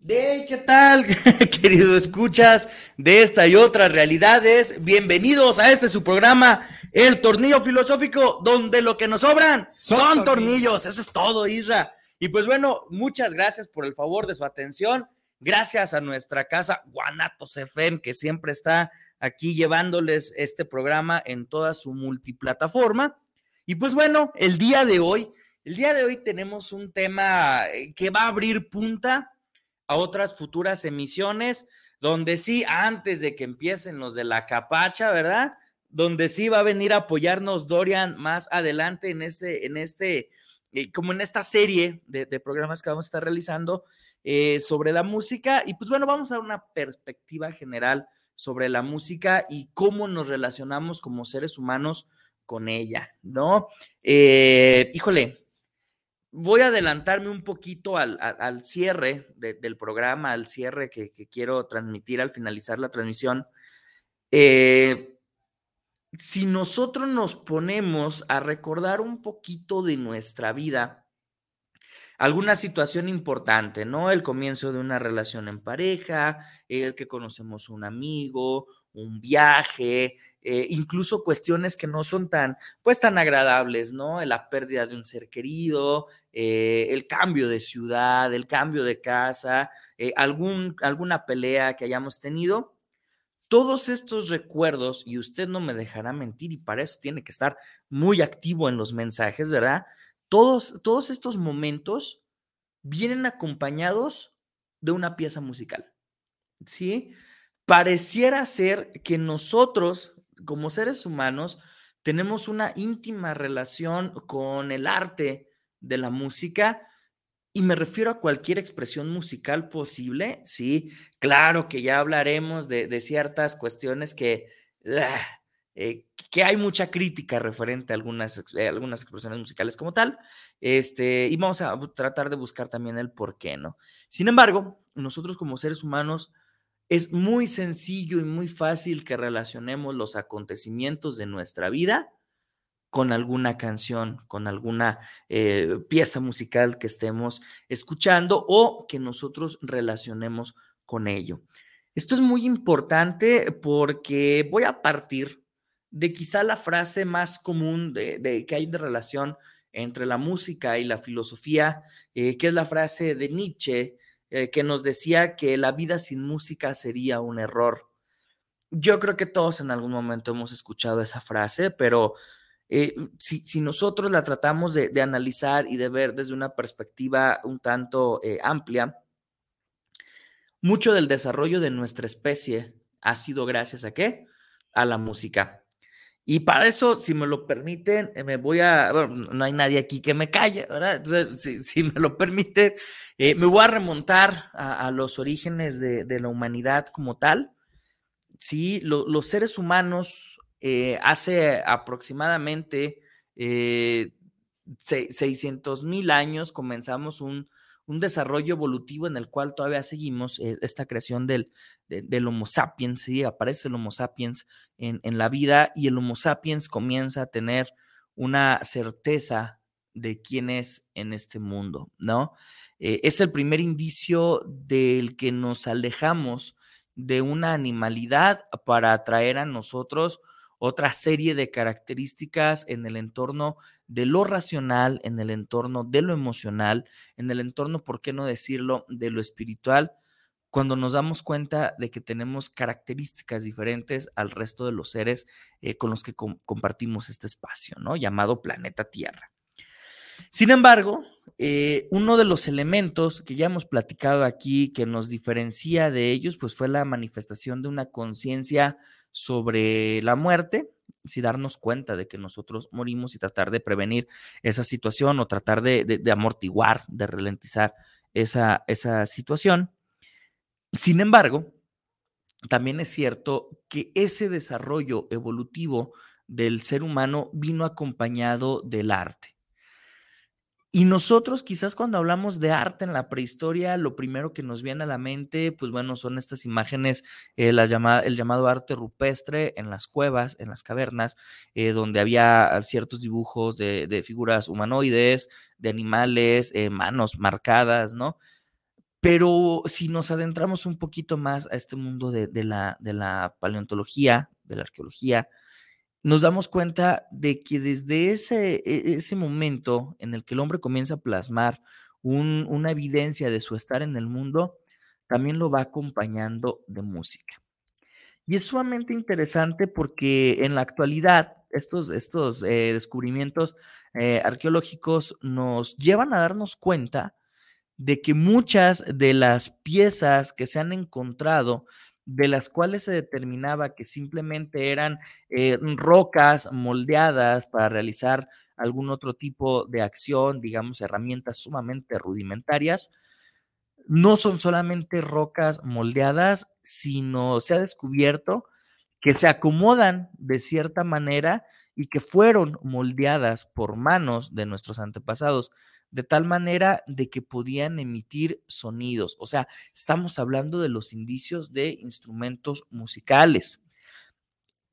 De ¿qué tal, querido escuchas de esta y otras realidades? Bienvenidos a este su programa, El Tornillo Filosófico, donde lo que nos sobran son, tornillos. Eso es todo, Isra. Y pues bueno, muchas gracias por el favor de su atención. Gracias a nuestra casa Guanatos FM, que siempre está aquí llevándoles este programa en toda su multiplataforma. Y pues bueno, el día de hoy, el día de hoy tenemos un tema eh, que va a abrir punta a otras futuras emisiones, donde sí, antes de que empiecen los de la capacha, ¿verdad? Donde sí va a venir a apoyarnos Dorian más adelante en este, en este, eh, como en esta serie de, programas que vamos a estar realizando eh, sobre la música. Y pues bueno, vamos a dar una perspectiva general sobre la música y cómo nos relacionamos como seres humanos con ella, ¿no? Eh, híjole, voy a adelantarme un poquito al, cierre del programa, al cierre que, quiero transmitir al finalizar la transmisión. Eh, si nosotros nos ponemos a recordar un poquito de nuestra vida, alguna situación importante, ¿no? El comienzo de una relación en pareja, el que conocemos un amigo, un viaje, eh, incluso cuestiones que no son tan, pues tan agradables, ¿no? La pérdida de un ser querido, eh, el cambio de ciudad, el cambio de casa, eh, algún, alguna pelea que hayamos tenido. Todos estos recuerdos, y usted no me dejará mentir, y para eso tiene que estar muy activo en los mensajes, ¿verdad? Todos, todos estos momentos vienen acompañados de una pieza musical, ¿sí? Pareciera ser que nosotros como seres humanos tenemos una íntima relación con el arte de la música y me refiero a cualquier expresión musical posible, sí, claro que ya hablaremos de, ciertas cuestiones que, ah, eh, que hay mucha crítica referente a algunas, eh, algunas expresiones musicales como tal, este, y vamos a tratar de buscar también el por qué, ¿no? Sin embargo, nosotros como seres humanos es muy sencillo y muy fácil que relacionemos los acontecimientos de nuestra vida con alguna canción, con alguna eh, pieza musical que estemos escuchando o que nosotros relacionemos con ello. Esto es muy importante porque voy a partir de quizá la frase más común de, que hay de relación entre la música y la filosofía, eh, que es la frase de Nietzsche, eh, que nos decía que la vida sin música sería un error. Yo creo que todos en algún momento hemos escuchado esa frase, pero eh, si, nosotros la tratamos de, analizar y de ver desde una perspectiva un tanto eh, amplia, mucho del desarrollo de nuestra especie ha sido gracias a qué? A la música. Y para eso, si me lo permiten, me voy a, bueno, no hay nadie aquí que me calle, ¿verdad? Entonces, si, me lo permiten, eh, me voy a remontar a, los orígenes de, la humanidad como tal. Sí, los seres humanos eh, hace aproximadamente 600 eh, mil años comenzamos un, un desarrollo evolutivo en el cual todavía seguimos eh, esta creación del, del, Homo sapiens, ¿sí? aparece el Homo sapiens en, la vida y el Homo sapiens comienza a tener una certeza de quién es en este mundo, ¿no? Eh, es el primer indicio del que nos alejamos de una animalidad para atraer a nosotros otra serie de características en el entorno de lo racional, en el entorno de lo emocional, en el entorno, ¿por qué no decirlo?, de lo espiritual, cuando nos damos cuenta de que tenemos características diferentes al resto de los seres eh, con los que compartimos este espacio, ¿no? Llamado planeta Tierra. Sin embargo, eh, uno de los elementos que ya hemos platicado aquí que nos diferencia de ellos, pues fue la manifestación de una conciencia sobre la muerte, si darnos cuenta de que nosotros morimos y tratar de prevenir esa situación o tratar de, amortiguar, de ralentizar esa, esa situación. Sin embargo, también es cierto que ese desarrollo evolutivo del ser humano vino acompañado del arte. Y nosotros quizás cuando hablamos de arte en la prehistoria, lo primero que nos viene a la mente, pues bueno, son estas imágenes, eh, el llamado arte rupestre en las cuevas, en las cavernas, eh, donde había ciertos dibujos de, figuras humanoides, de animales, eh, manos marcadas, ¿no? Pero si nos adentramos un poquito más a este mundo de la paleontología, de la arqueología, nos damos cuenta de que desde ese, e, ese momento en el que el hombre comienza a plasmar una evidencia de su estar en el mundo, también lo va acompañando de música. Y es sumamente interesante porque en la actualidad estos, estos eh, descubrimientos eh, arqueológicos nos llevan a darnos cuenta de que muchas de las piezas que se han encontrado, de las cuales se determinaba que simplemente eran eh, rocas moldeadas para realizar algún otro tipo de acción, digamos, herramientas sumamente rudimentarias, no son solamente rocas moldeadas, sino se ha descubierto que se acomodan de cierta manera y que fueron moldeadas por manos de nuestros antepasados de tal manera de que podían emitir sonidos. O sea, estamos hablando de los indicios de instrumentos musicales.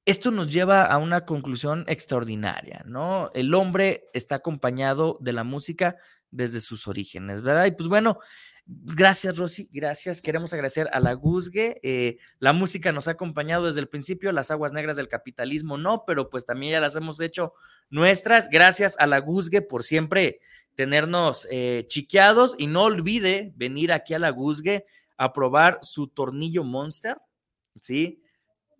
Esto nos lleva a una conclusión extraordinaria, ¿no? El hombre está acompañado de la música desde sus orígenes, ¿verdad? Y pues bueno, Gracias, Rosy, gracias. Queremos agradecer a la Guzgue. Eh, la música nos ha acompañado desde el principio, las aguas negras del capitalismo no, pero pues también ya las hemos hecho nuestras. Gracias a la Guzgue por siempre tenernos eh, chiqueados y no olvide venir aquí a la Guzgue a probar su tornillo Monster, ¿sí?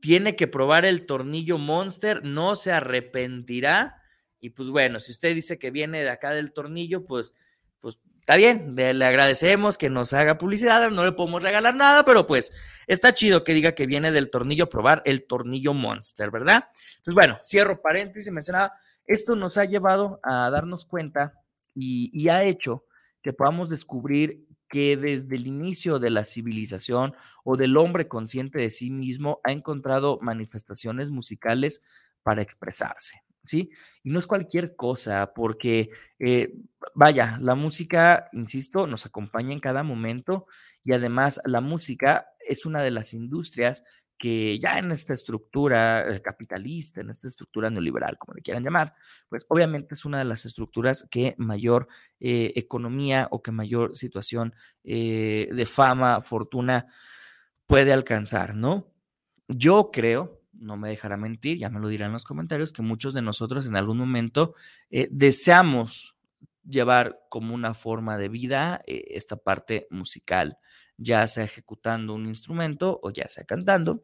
Tiene que probar el tornillo Monster, no se arrepentirá. Y pues bueno, si usted dice que viene de acá del tornillo, pues, pues Está bien, le agradecemos que nos haga publicidad, no le podemos regalar nada, pero pues está chido que diga que viene del tornillo a probar el tornillo Monster, ¿verdad? Entonces, bueno, cierro paréntesis, mencionaba, esto nos ha llevado a darnos cuenta y, ha hecho que podamos descubrir que desde el inicio de la civilización o del hombre consciente de sí mismo ha encontrado manifestaciones musicales para expresarse. ¿sí? Y no es cualquier cosa, porque, eh, vaya, la música, insisto, nos acompaña en cada momento y además la música es una de las industrias que ya en esta estructura eh, capitalista, en esta estructura neoliberal, como le quieran llamar, pues obviamente es una de las estructuras que mayor eh, economía o que mayor situación de fama, fortuna puede alcanzar, ¿no? Yo creo, no me dejará mentir, ya me lo dirán en los comentarios, que muchos de nosotros en algún momento eh, deseamos llevar como una forma de vida eh, esta parte musical, ya sea ejecutando un instrumento o ya sea cantando,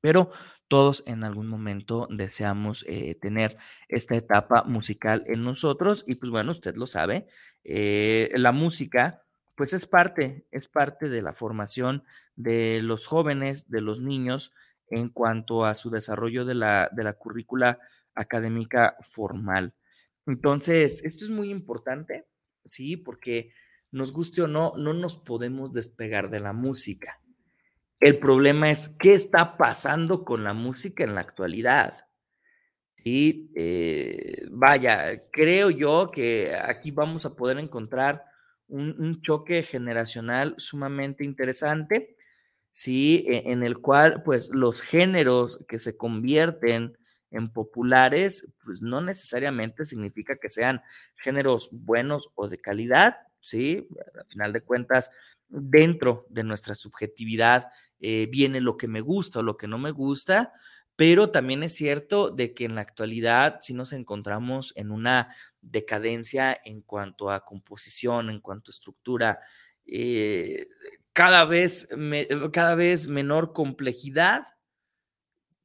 pero todos en algún momento deseamos eh, tener esta etapa musical en nosotros y pues bueno, usted lo sabe, la música pues es parte, es parte de la formación de los jóvenes, de los niños, en cuanto a su desarrollo de la, de la currícula académica formal. Entonces, esto es muy importante, ¿sí? Porque nos guste o no, no nos podemos despegar de la música. El problema es qué está pasando con la música en la actualidad. Y eh, vaya, creo yo que aquí vamos a poder encontrar un, un choque generacional sumamente interesante ¿sí? E, en el cual pues los géneros que se convierten en populares, pues no necesariamente significa que sean géneros buenos o de calidad, ¿sí? Al final de cuentas, dentro de nuestra subjetividad eh, viene lo que me gusta o lo que no me gusta, pero también es cierto de que en la actualidad sí nos encontramos en una decadencia en cuanto a composición, en cuanto a estructura. Eh, cada vez, cada vez menor complejidad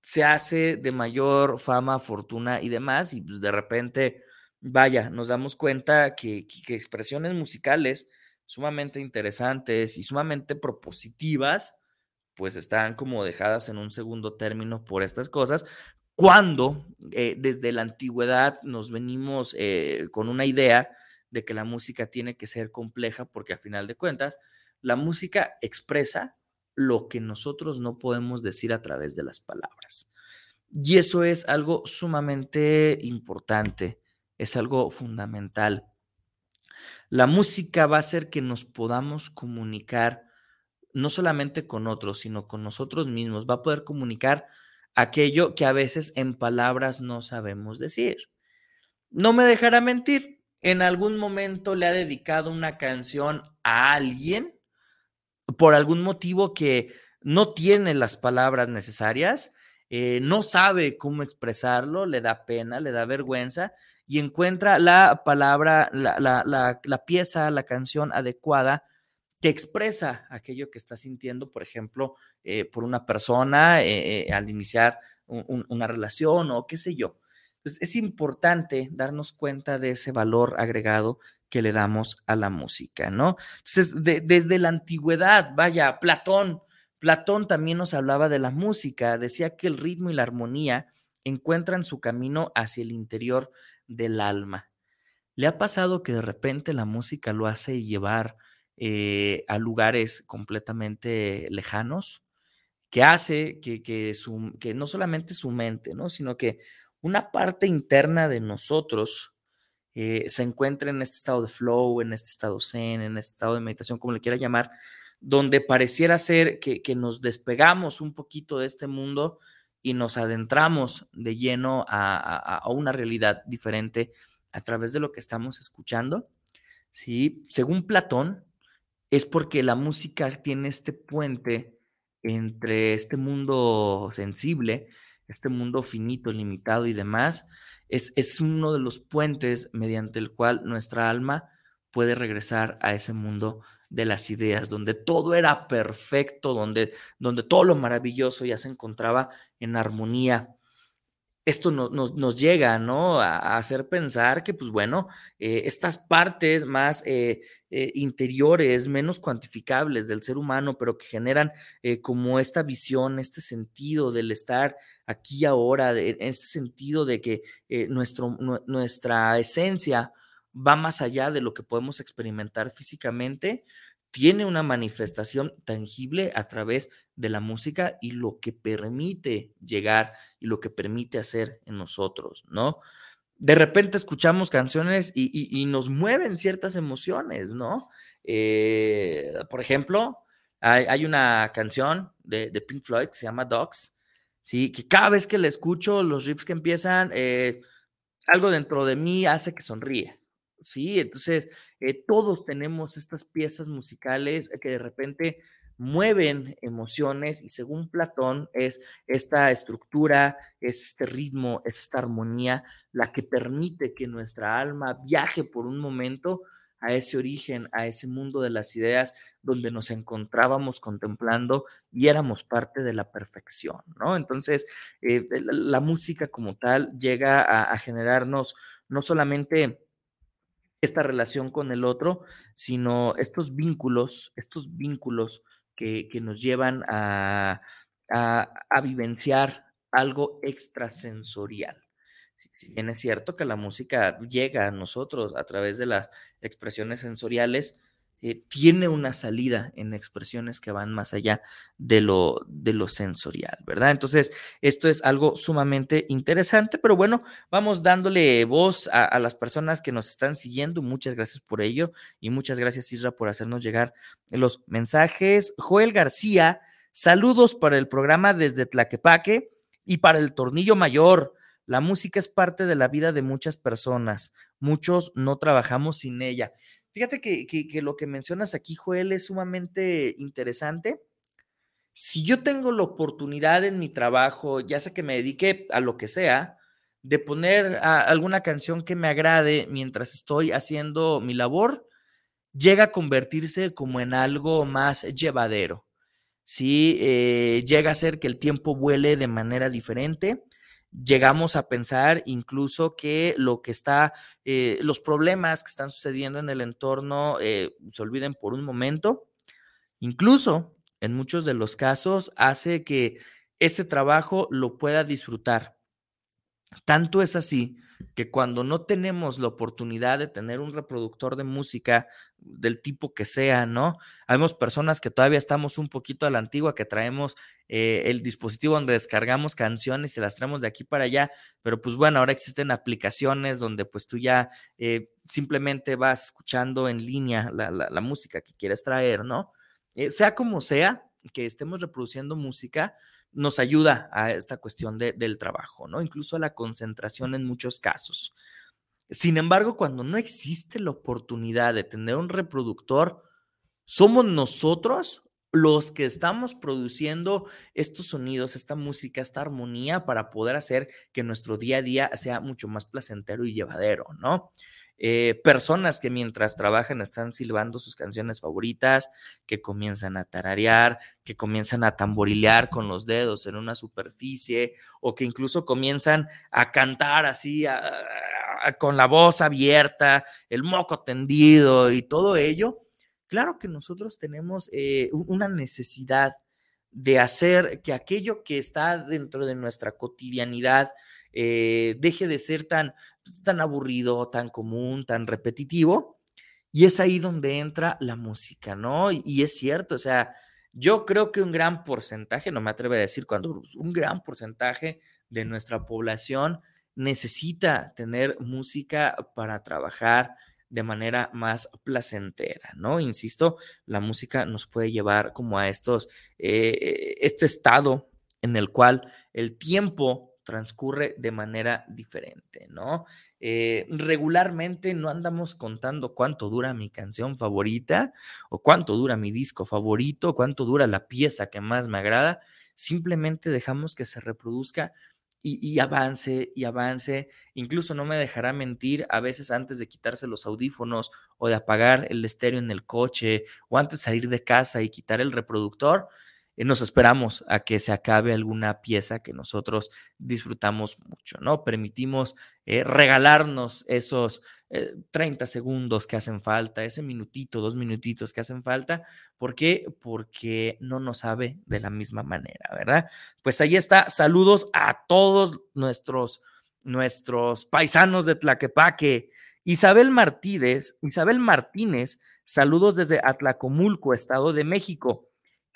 se hace de mayor fama, fortuna y demás, y pues, de repente, vaya, nos damos cuenta que, que, expresiones musicales sumamente interesantes y sumamente propositivas, pues están como dejadas en un segundo término por estas cosas, cuando eh, desde la antigüedad nos venimos eh, con una idea de que la música tiene que ser compleja, porque a final de cuentas, la música expresa lo que nosotros no podemos decir a través de las palabras. Y eso es algo sumamente importante, es algo fundamental. La música va a hacer que nos podamos comunicar no solamente con otros, sino con nosotros mismos. Va a poder comunicar aquello que a veces en palabras no sabemos decir. No me dejará mentir, en algún momento le ha dedicado una canción a alguien por algún motivo que no tiene las palabras necesarias, eh, no sabe cómo expresarlo, le da pena, le da vergüenza y encuentra la palabra, la, la, pieza, la canción adecuada que expresa aquello que está sintiendo, por ejemplo, eh, por una persona eh, al iniciar una relación o qué sé yo. Entonces, es importante darnos cuenta de ese valor agregado que le damos a la música, ¿no? Entonces, desde la antigüedad, vaya, Platón, Platón también nos hablaba de la música, decía que el ritmo y la armonía encuentran su camino hacia el interior del alma. ¿Le ha pasado que de repente la música lo hace llevar eh, a lugares completamente lejanos? Que hace que, que, que no solamente su mente, ¿no? sino que una parte interna de nosotros eh, se encuentre en este estado de flow, en este estado zen, en este estado de meditación, como le quiera llamar, donde pareciera ser que, nos despegamos un poquito de este mundo y nos adentramos de lleno a, una realidad diferente a través de lo que estamos escuchando. ¿sí? Según Platón, es porque la música tiene este puente entre este mundo sensible, este mundo finito, limitado y demás, es, es uno de los puentes mediante el cual nuestra alma puede regresar a ese mundo de las ideas, donde todo era perfecto, donde, donde todo lo maravilloso ya se encontraba en armonía. Esto nos llega, ¿no? A, hacer pensar que, pues bueno, eh, estas partes más eh, eh, interiores, menos cuantificables del ser humano, pero que generan como esta visión, este sentido del estar aquí ahora, en este sentido de que nuestro, nuestra esencia va más allá de lo que podemos experimentar físicamente, tiene una manifestación tangible a través de la música y lo que permite llegar y lo que permite hacer en nosotros, ¿no? De repente escuchamos canciones y, nos mueven ciertas emociones, ¿no? Eh, por ejemplo, hay, una canción de, Pink Floyd que se llama Dogs, ¿sí? Que cada vez que la escucho, los riffs que empiezan, eh, algo dentro de mí hace que sonríe, Sí, entonces eh, todos tenemos estas piezas musicales que de repente mueven emociones y según Platón es esta estructura, es este ritmo, es esta armonía la que permite que nuestra alma viaje por un momento a ese origen, a ese mundo de las ideas donde nos encontrábamos contemplando y éramos parte de la perfección, ¿no? Entonces, eh, la, música como tal llega a generarnos no solamente esta relación con el otro, sino estos vínculos, estos vínculos que, nos llevan a, a, vivenciar algo extrasensorial. Si, bien es cierto que la música llega a nosotros a través de las expresiones sensoriales, eh, tiene una salida en expresiones que van más allá de lo, de lo sensorial, ¿verdad? Entonces, esto es algo sumamente interesante, pero bueno, vamos dándole voz a, las personas que nos están siguiendo. Muchas gracias por ello y muchas gracias, Isra, por hacernos llegar los mensajes. Joel García, saludos para el programa desde Tlaquepaque y para el Tornillo Mayor. La música es parte de la vida de muchas personas. Muchos no trabajamos sin ella. Fíjate que, lo que mencionas aquí, Joel, es sumamente interesante. Si yo tengo la oportunidad en mi trabajo, ya sea que me dedique a lo que sea, de poner alguna canción que me agrade mientras estoy haciendo mi labor, llega a convertirse como en algo más llevadero. Sí, eh, llega a ser que el tiempo vuele de manera diferente llegamos a pensar incluso que lo que está, eh, los problemas que están sucediendo en el entorno eh, se olviden por un momento. Incluso, en muchos de los casos, hace que ese trabajo lo pueda disfrutar. Tanto es así que cuando no tenemos la oportunidad de tener un reproductor de música del tipo que sea, ¿no? Habemos personas que todavía estamos un poquito a la antigua, que traemos eh, el dispositivo donde descargamos canciones y las traemos de aquí para allá, pero pues bueno, ahora existen aplicaciones donde pues tú ya eh, simplemente vas escuchando en línea la, música que quieres traer, ¿no? Eh, sea como sea que estemos reproduciendo música, nos ayuda a esta cuestión del trabajo, ¿no? Incluso a la concentración en muchos casos. Sin embargo, cuando no existe la oportunidad de tener un reproductor, somos nosotros los que estamos produciendo estos sonidos, esta música, esta armonía para poder hacer que nuestro día a día sea mucho más placentero y llevadero, ¿no? Eh, personas que mientras trabajan están silbando sus canciones favoritas, que comienzan a tararear, que comienzan a tamborilear con los dedos en una superficie o que incluso comienzan a cantar así con la voz abierta, el moco tendido y todo ello. Claro que nosotros tenemos eh, una necesidad de hacer que aquello que está dentro de nuestra cotidianidad eh, deje de ser tan, pues, tan aburrido, tan común, tan repetitivo. Y es ahí donde entra la música, ¿no? Y, es cierto, o sea, yo creo que un gran porcentaje, no me atrevo a decir cuando un gran porcentaje de nuestra población necesita tener música para trabajar de manera más placentera, ¿no? Insisto, la música nos puede llevar como a estos, eh, este estado en el cual el tiempo transcurre de manera diferente, ¿no? Eh, regularmente no andamos contando cuánto dura mi canción favorita o cuánto dura mi disco favorito, cuánto dura la pieza que más me agrada, simplemente dejamos que se reproduzca y, avance y avance. Incluso no me dejará mentir, a veces antes de quitarse los audífonos o de apagar el estéreo en el coche o antes de salir de casa y quitar el reproductor, nos esperamos a que se acabe alguna pieza que nosotros disfrutamos mucho, ¿no? Permitimos eh, regalarnos esos 30 eh, segundos que hacen falta, ese minutito, dos minutitos que hacen falta. ¿Por qué? Porque no nos sabe de la misma manera, ¿verdad? Pues ahí está. Saludos a todos nuestros, nuestros paisanos de Tlaquepaque. Isabel Martínez, Isabel Martínez, saludos desde Atlacomulco, Estado de México.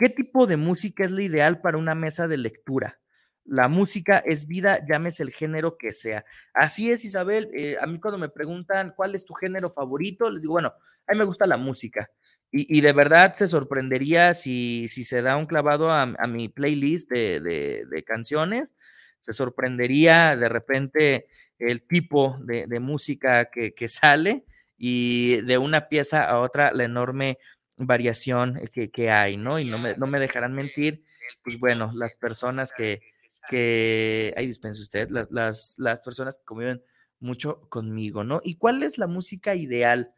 ¿Qué tipo de música es la ideal para una mesa de lectura? La música es vida, llámese el género que sea. Así es, Isabel. Eh, a mí cuando me preguntan cuál es tu género favorito, les digo, bueno, a mí me gusta la música. Y, de verdad se sorprendería si, si se da un clavado a, mi playlist de, canciones, se sorprendería de repente el tipo de, música que, sale y de una pieza a otra la enorme variación que, hay, ¿no? Y no me, no me dejarán mentir, pues bueno, las personas que, que ahí dispense usted, las, las, personas que conviven mucho conmigo, ¿no? ¿Y cuál es la música ideal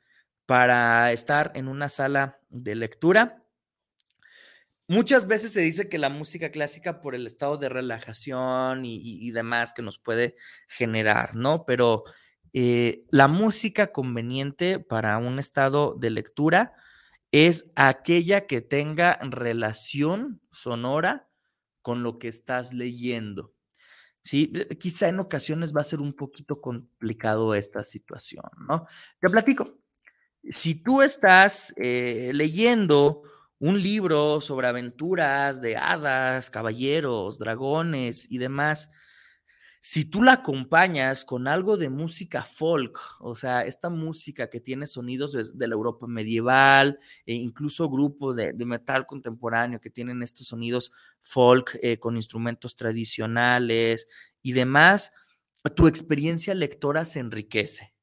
para estar en una sala de lectura? Muchas veces se dice que la música clásica por el estado de relajación y, demás que nos puede generar, ¿no? Pero eh, la música conveniente para un estado de lectura, es aquella que tenga relación sonora con lo que estás leyendo. ¿sí? Eh, quizá en ocasiones va a ser un poquito complicado esta situación, ¿no? Te platico. Si tú estás eh, leyendo un libro sobre aventuras de hadas, caballeros, dragones y demás, si tú la acompañas con algo de música folk, o sea, esta música que tiene sonidos de, la Europa medieval, e incluso grupos de, metal contemporáneo que tienen estos sonidos folk eh, con instrumentos tradicionales y demás, tu experiencia lectora se enriquece.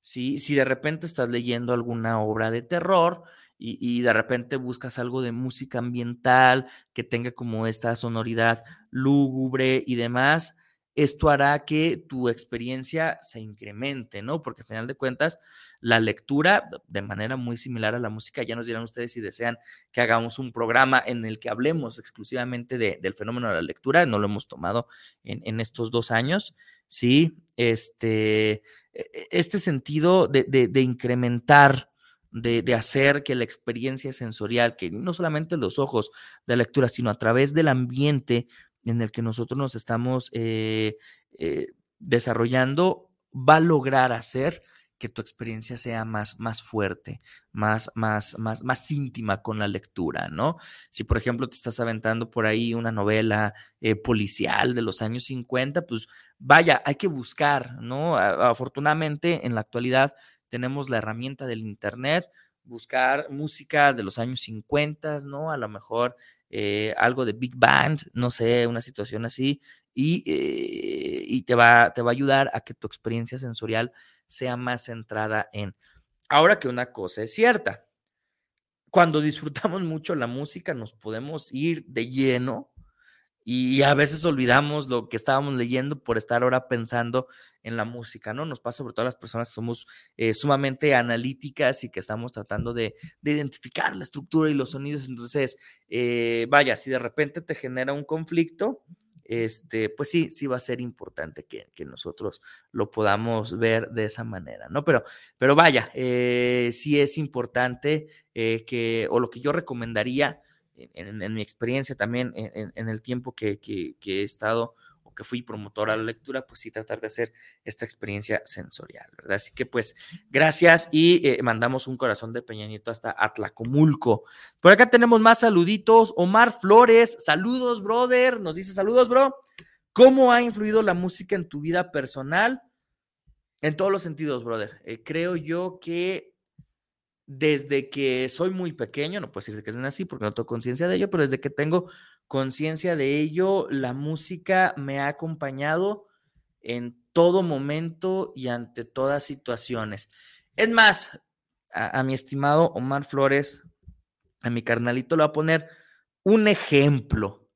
Si de repente estás leyendo alguna obra de terror, y, y, de repente buscas algo de música ambiental que tenga como esta sonoridad lúgubre y demás, esto hará que tu experiencia se incremente, ¿no? Porque al final de cuentas, la lectura, de manera muy similar a la música, ya nos dirán ustedes si desean que hagamos un programa en el que hablemos exclusivamente del fenómeno de la lectura, no lo hemos tomado en, estos dos años, ¿sí? Este, e, este sentido de, de incrementar de, de, hacer que la experiencia sensorial, que no solamente los ojos de lectura, sino a través del ambiente en el que nosotros nos estamos eh, eh, desarrollando va a lograr hacer que tu experiencia sea más, más fuerte, más, más, más, más íntima con la lectura, ¿no? Si, por ejemplo, te estás aventando por ahí una novela eh, policial de los años 50, pues vaya, hay que buscar, ¿no? Afortunadamente, en la actualidad tenemos la herramienta del Internet, buscar música de los años 50, ¿no? A lo mejor eh, algo de Big Band, no sé, una situación así, y, eh, y te, va, te va a ayudar a que tu experiencia sensorial sea más centrada en. Ahora que una cosa es cierta, cuando disfrutamos mucho la música nos podemos ir de lleno y a veces olvidamos lo que estábamos leyendo por estar ahora pensando en la música, ¿no? Nos pasa sobre todo a las personas que somos eh, sumamente analíticas y que estamos tratando de, identificar la estructura y los sonidos. Entonces, eh, vaya, si de repente te genera un conflicto, este, pues sí, sí va a ser importante que, nosotros lo podamos ver de esa manera, ¿no? Pero, pero vaya, eh, sí es importante que, o lo que yo recomendaría, en, mi experiencia también, en, el tiempo que, he estado o que fui promotora de la lectura, pues sí tratar de hacer esta experiencia sensorial, ¿verdad? Así que pues gracias y eh, mandamos un corazón de Peñanito hasta Atlacomulco. Por acá tenemos más saluditos. Omar Flores, saludos, brother. Nos dice saludos, bro. ¿Cómo ha influido la música en tu vida personal? En todos los sentidos, brother. Eh, creo yo que desde que soy muy pequeño, no puedo decir que así porque no tengo conciencia de ello, pero desde que tengo conciencia de ello, la música me ha acompañado en todo momento y ante todas situaciones. Es más, a, mi estimado Omar Flores, a mi carnalito le voy a poner un ejemplo.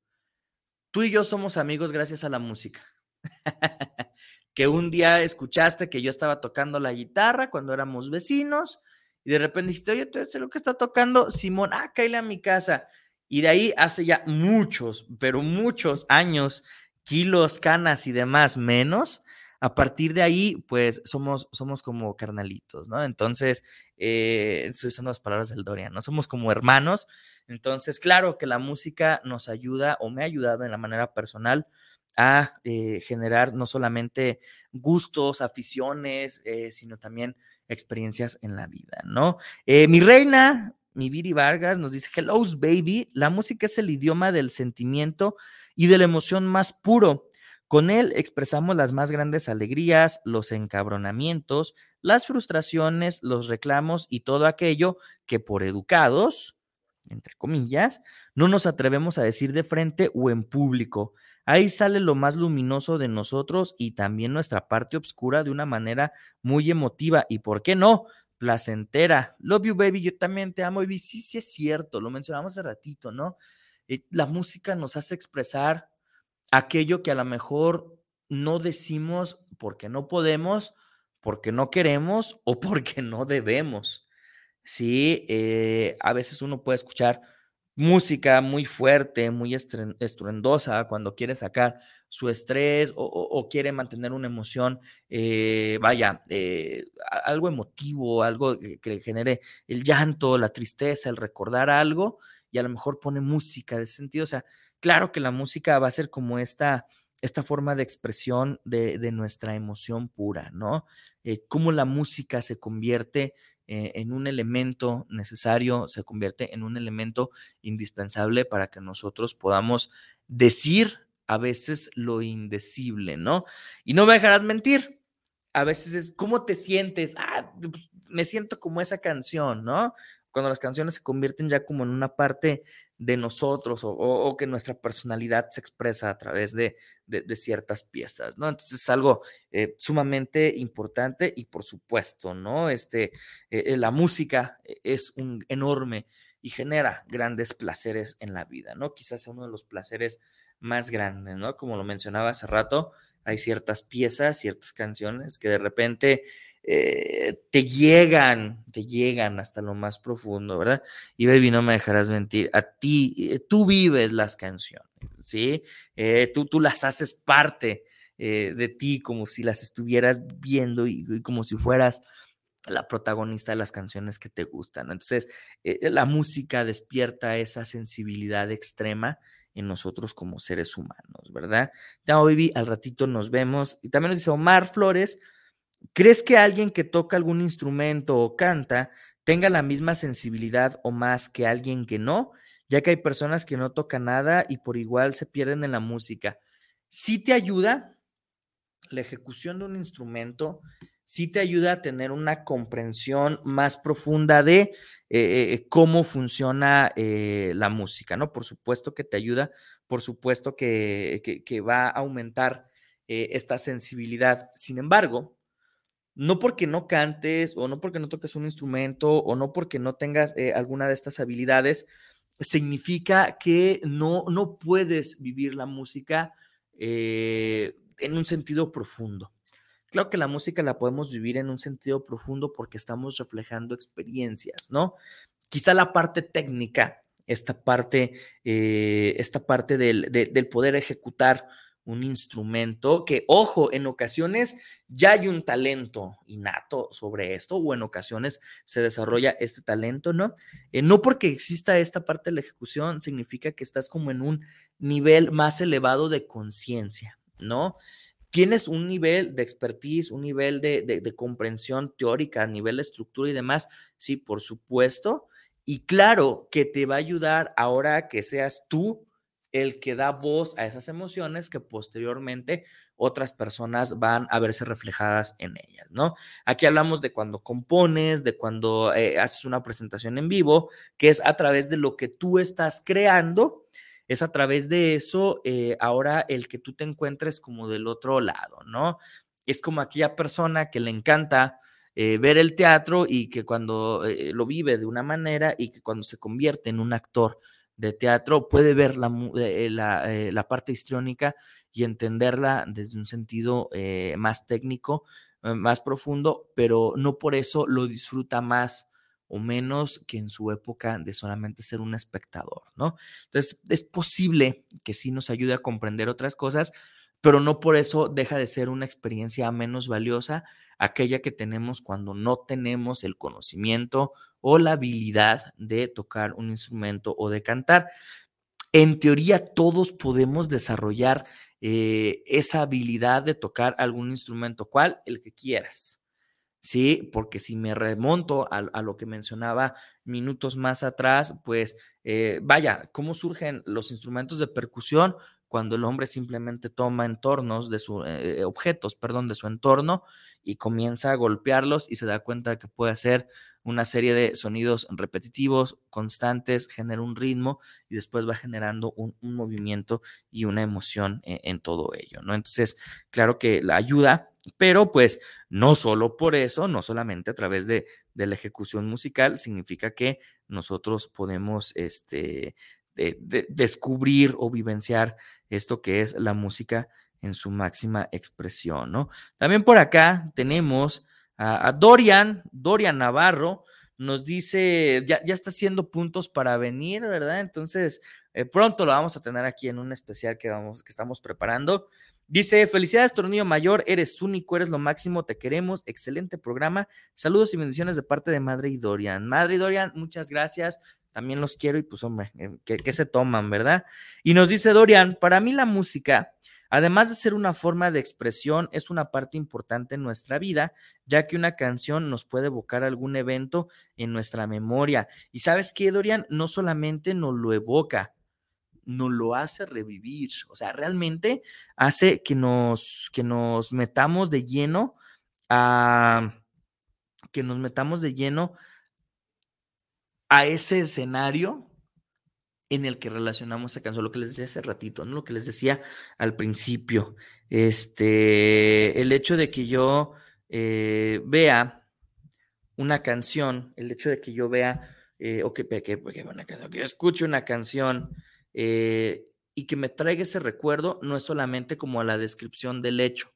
Tú y yo somos amigos gracias a la música. que un día escuchaste que yo estaba tocando la guitarra cuando éramos vecinos y de repente dijiste, oye, ¿tú sé lo que está tocando? Simón, ah, cállate a mi casa. Y de ahí hace ya muchos, pero muchos años, kilos, canas y demás menos. A partir de ahí, pues somos, somos como carnalitos, ¿no? Entonces, eh, estoy usando las palabras del Dorian, ¿no? Somos como hermanos. Entonces, claro que la música nos ayuda o me ha ayudado en la manera personal a eh, generar no solamente gustos, aficiones, eh, sino también experiencias en la vida, ¿no? Eh, mi reina, mi Viri Vargas, nos dice, hello, baby, la música es el idioma del sentimiento y de la emoción más puro. Con él expresamos las más grandes alegrías, los encabronamientos, las frustraciones, los reclamos y todo aquello que por educados, entre comillas, no nos atrevemos a decir de frente o en público. Ahí sale lo más luminoso de nosotros y también nuestra parte oscura de una manera muy emotiva y, ¿por qué no? Placentera. Love you, baby. Yo también te amo, baby. Sí, sí es cierto. Lo mencionamos hace ratito, ¿no? Eh, la música nos hace expresar aquello que a lo mejor no decimos porque no podemos, porque no queremos o porque no debemos. Sí, eh, a veces uno puede escuchar música muy fuerte, muy estruendosa, cuando quiere sacar su estrés o, quiere mantener una emoción, eh, vaya, eh, algo emotivo, algo que, genere el llanto, la tristeza, el recordar algo, y a lo mejor pone música de ese sentido. O sea, claro que la música va a ser como esta, esta forma de expresión de, nuestra emoción pura, ¿no? Eh, cómo la música se convierte eh, en un elemento necesario, se convierte en un elemento indispensable para que nosotros podamos decir a veces lo indecible, ¿no? Y no me dejarás mentir. A veces es, ¿cómo te sientes? Ah, pues, me siento como esa canción, ¿no? Cuando las canciones se convierten ya como en una parte de nosotros o, que nuestra personalidad se expresa a través de, ciertas piezas, ¿no? Entonces es algo eh, sumamente importante y por supuesto, ¿no? Este, eh, eh, la música es un enorme y genera grandes placeres en la vida, ¿no? Quizás sea uno de los placeres más grandes, ¿no? Como lo mencionaba hace rato, hay ciertas piezas, ciertas canciones que de repente eh, te llegan, te llegan hasta lo más profundo, ¿verdad? Y baby, no me dejarás mentir, a ti, eh, tú vives las canciones, ¿sí? Eh, tú, tú las haces parte de ti como si las estuvieras viendo y, como si fueras la protagonista de las canciones que te gustan. Entonces, la música despierta esa sensibilidad extrema en nosotros como seres humanos, ¿verdad? Ya, baby, al ratito nos vemos. Y también nos dice Omar Flores, ¿Crees que alguien que toca algún instrumento o canta tenga la misma sensibilidad o más que alguien que no? Ya que hay personas que no tocan nada y por igual se pierden en la música. Sí te ayuda la ejecución de un instrumento, sí te ayuda a tener una comprensión más profunda de eh, eh, cómo funciona eh, la música, ¿no? Por supuesto que te ayuda, por supuesto que va a aumentar esta sensibilidad. Sin embargo, no porque no cantes o no porque no toques un instrumento o no porque no tengas eh, alguna de estas habilidades, significa que no, no puedes vivir la música eh, en un sentido profundo. Claro que la música la podemos vivir en un sentido profundo porque estamos reflejando experiencias, ¿no? Quizá la parte técnica, esta parte, eh, esta parte del, del poder ejecutar un instrumento que, ojo, en ocasiones ya hay un talento innato sobre esto o en ocasiones se desarrolla este talento, ¿no? Eh, no porque exista esta parte de la ejecución significa que estás como en un nivel más elevado de conciencia, ¿no? Tienes un nivel de expertise, un nivel de, de comprensión teórica, nivel de estructura y demás, sí, por supuesto. Y claro que te va a ayudar ahora que seas tú el que da voz a esas emociones que posteriormente otras personas van a verse reflejadas en ellas, ¿no? Aquí hablamos de cuando compones, de cuando eh, haces una presentación en vivo, que es a través de lo que tú estás creando, es a través de eso eh, ahora el que tú te encuentres como del otro lado, ¿no? Es como aquella persona que le encanta eh, ver el teatro y que cuando lo vive de una manera y que cuando se convierte en un actor, de teatro puede ver la, eh, eh, la, parte histriónica y entenderla desde un sentido eh, más técnico, más profundo, pero no por eso lo disfruta más o menos que en su época de solamente ser un espectador, ¿no? Entonces, es posible que sí nos ayude a comprender otras cosas, pero no por eso deja de ser una experiencia menos valiosa aquella que tenemos cuando no tenemos el conocimiento o la habilidad de tocar un instrumento o de cantar. En teoría, todos podemos desarrollar eh, esa habilidad de tocar algún instrumento, ¿cuál? El que quieras. Sí, porque si me remonto a, lo que mencionaba minutos más atrás, pues eh, vaya, ¿cómo surgen los instrumentos de percusión? Cuando el hombre simplemente toma entornos de su, eh, objetos, perdón, de su entorno y comienza a golpearlos y se da cuenta de que puede hacer una serie de sonidos repetitivos, constantes, genera un ritmo y después va generando un, movimiento y una emoción en, en, todo ello, ¿no? Entonces, claro que la ayuda, pero pues no solo por eso, no solamente a través de, de la ejecución musical, significa que nosotros podemos, este, de, descubrir o vivenciar esto que es la música en su máxima expresión, ¿no? También por acá tenemos a, Dorian, Dorian Navarro, nos dice, ya, ya, está haciendo puntos para venir, ¿verdad? Entonces, eh, pronto lo vamos a tener aquí en un especial que, vamos, que estamos preparando. Dice, felicidades, Tornillo Mayor, eres único, eres lo máximo, te queremos, excelente programa. Saludos y bendiciones de parte de Madre y Dorian. Madre y Dorian, muchas gracias también los quiero y pues hombre, eh, ¿qué, se toman, verdad? Y nos dice Dorian, para mí la música, además de ser una forma de expresión, es una parte importante en nuestra vida, ya que una canción nos puede evocar algún evento en nuestra memoria. Y sabes qué, Dorian, no solamente nos lo evoca, nos lo hace revivir, o sea, realmente hace que nos, que nos metamos de lleno a que nos metamos de lleno a ese escenario en el que relacionamos esa canción, lo que les decía hace ratito, ¿no? Lo que les decía al principio. Este, el hecho de que yo eh, vea una canción, el hecho de que yo vea, eh, o que, que, que, que, yo escuche una canción eh, y que me traiga ese recuerdo, no es solamente como la descripción del hecho,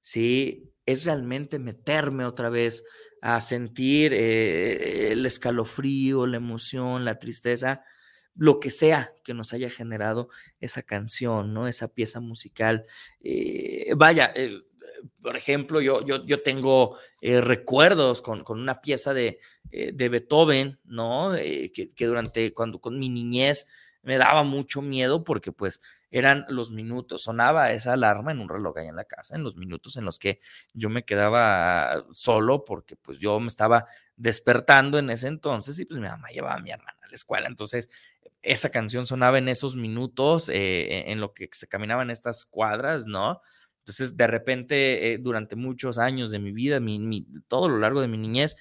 ¿sí? Es realmente meterme otra vez a sentir eh, el escalofrío, la emoción, la tristeza, lo que sea que nos haya generado esa canción, ¿no? Esa pieza musical. Eh, vaya, eh, por ejemplo, yo, yo, yo tengo recuerdos con, una pieza de, de Beethoven, ¿no? Que, que, durante, cuando con mi niñez me daba mucho miedo porque pues eran los minutos, sonaba esa alarma en un reloj ahí en la casa, en los minutos en los que yo me quedaba solo porque pues yo me estaba despertando en ese entonces y pues mi mamá llevaba a mi hermana a la escuela, entonces esa canción sonaba en esos minutos eh, en lo que se caminaban estas cuadras, ¿no? Entonces de repente eh, durante muchos años de mi vida, mi, todo lo largo de mi niñez,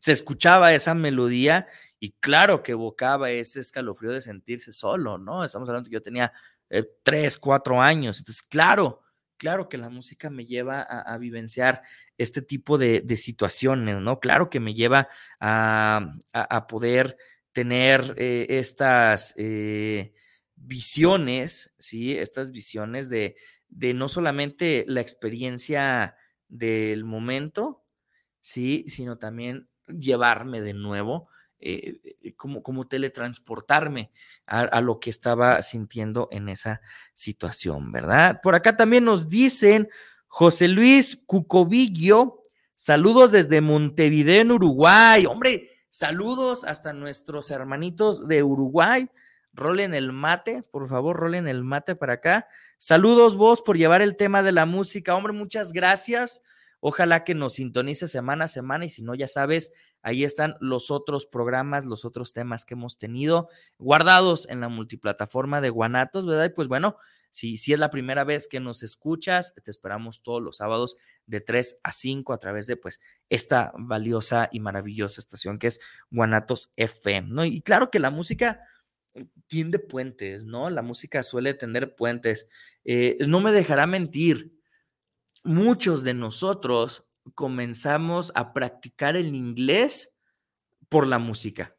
se escuchaba esa melodía y claro que evocaba ese escalofrío de sentirse solo, ¿no? Estamos hablando que yo tenía eh, tres, cuatro años, entonces claro claro que la música me lleva a, vivenciar este tipo de, situaciones, ¿no? Claro que me lleva a, poder tener eh, estas eh, visiones, ¿sí? Estas visiones de, de no solamente la experiencia del momento, ¿sí? Sino también llevarme de nuevo eh, eh, como, como teletransportarme a, lo que estaba sintiendo en esa situación, ¿verdad? Por acá también nos dicen José Luis Cucovillo, saludos desde Montevideo, en Uruguay. Hombre, saludos hasta nuestros hermanitos de Uruguay. Rolen el mate, por favor, rolen el mate para acá. Saludos vos por llevar el tema de la música. Hombre, muchas gracias. Ojalá que nos sintonice semana a semana y si no, ya sabes, ahí están los otros programas, los otros temas que hemos tenido guardados en la multiplataforma de Guanatos, ¿verdad? Y pues bueno, si, si es la primera vez que nos escuchas, te esperamos todos los sábados de 3 a 5 a través de pues esta valiosa y maravillosa estación que es Guanatos FM, ¿no? Y claro que la música tiende puentes, ¿no? La música suele tener puentes. Eh, no me dejará mentir, muchos de nosotros comenzamos a practicar el inglés por la música.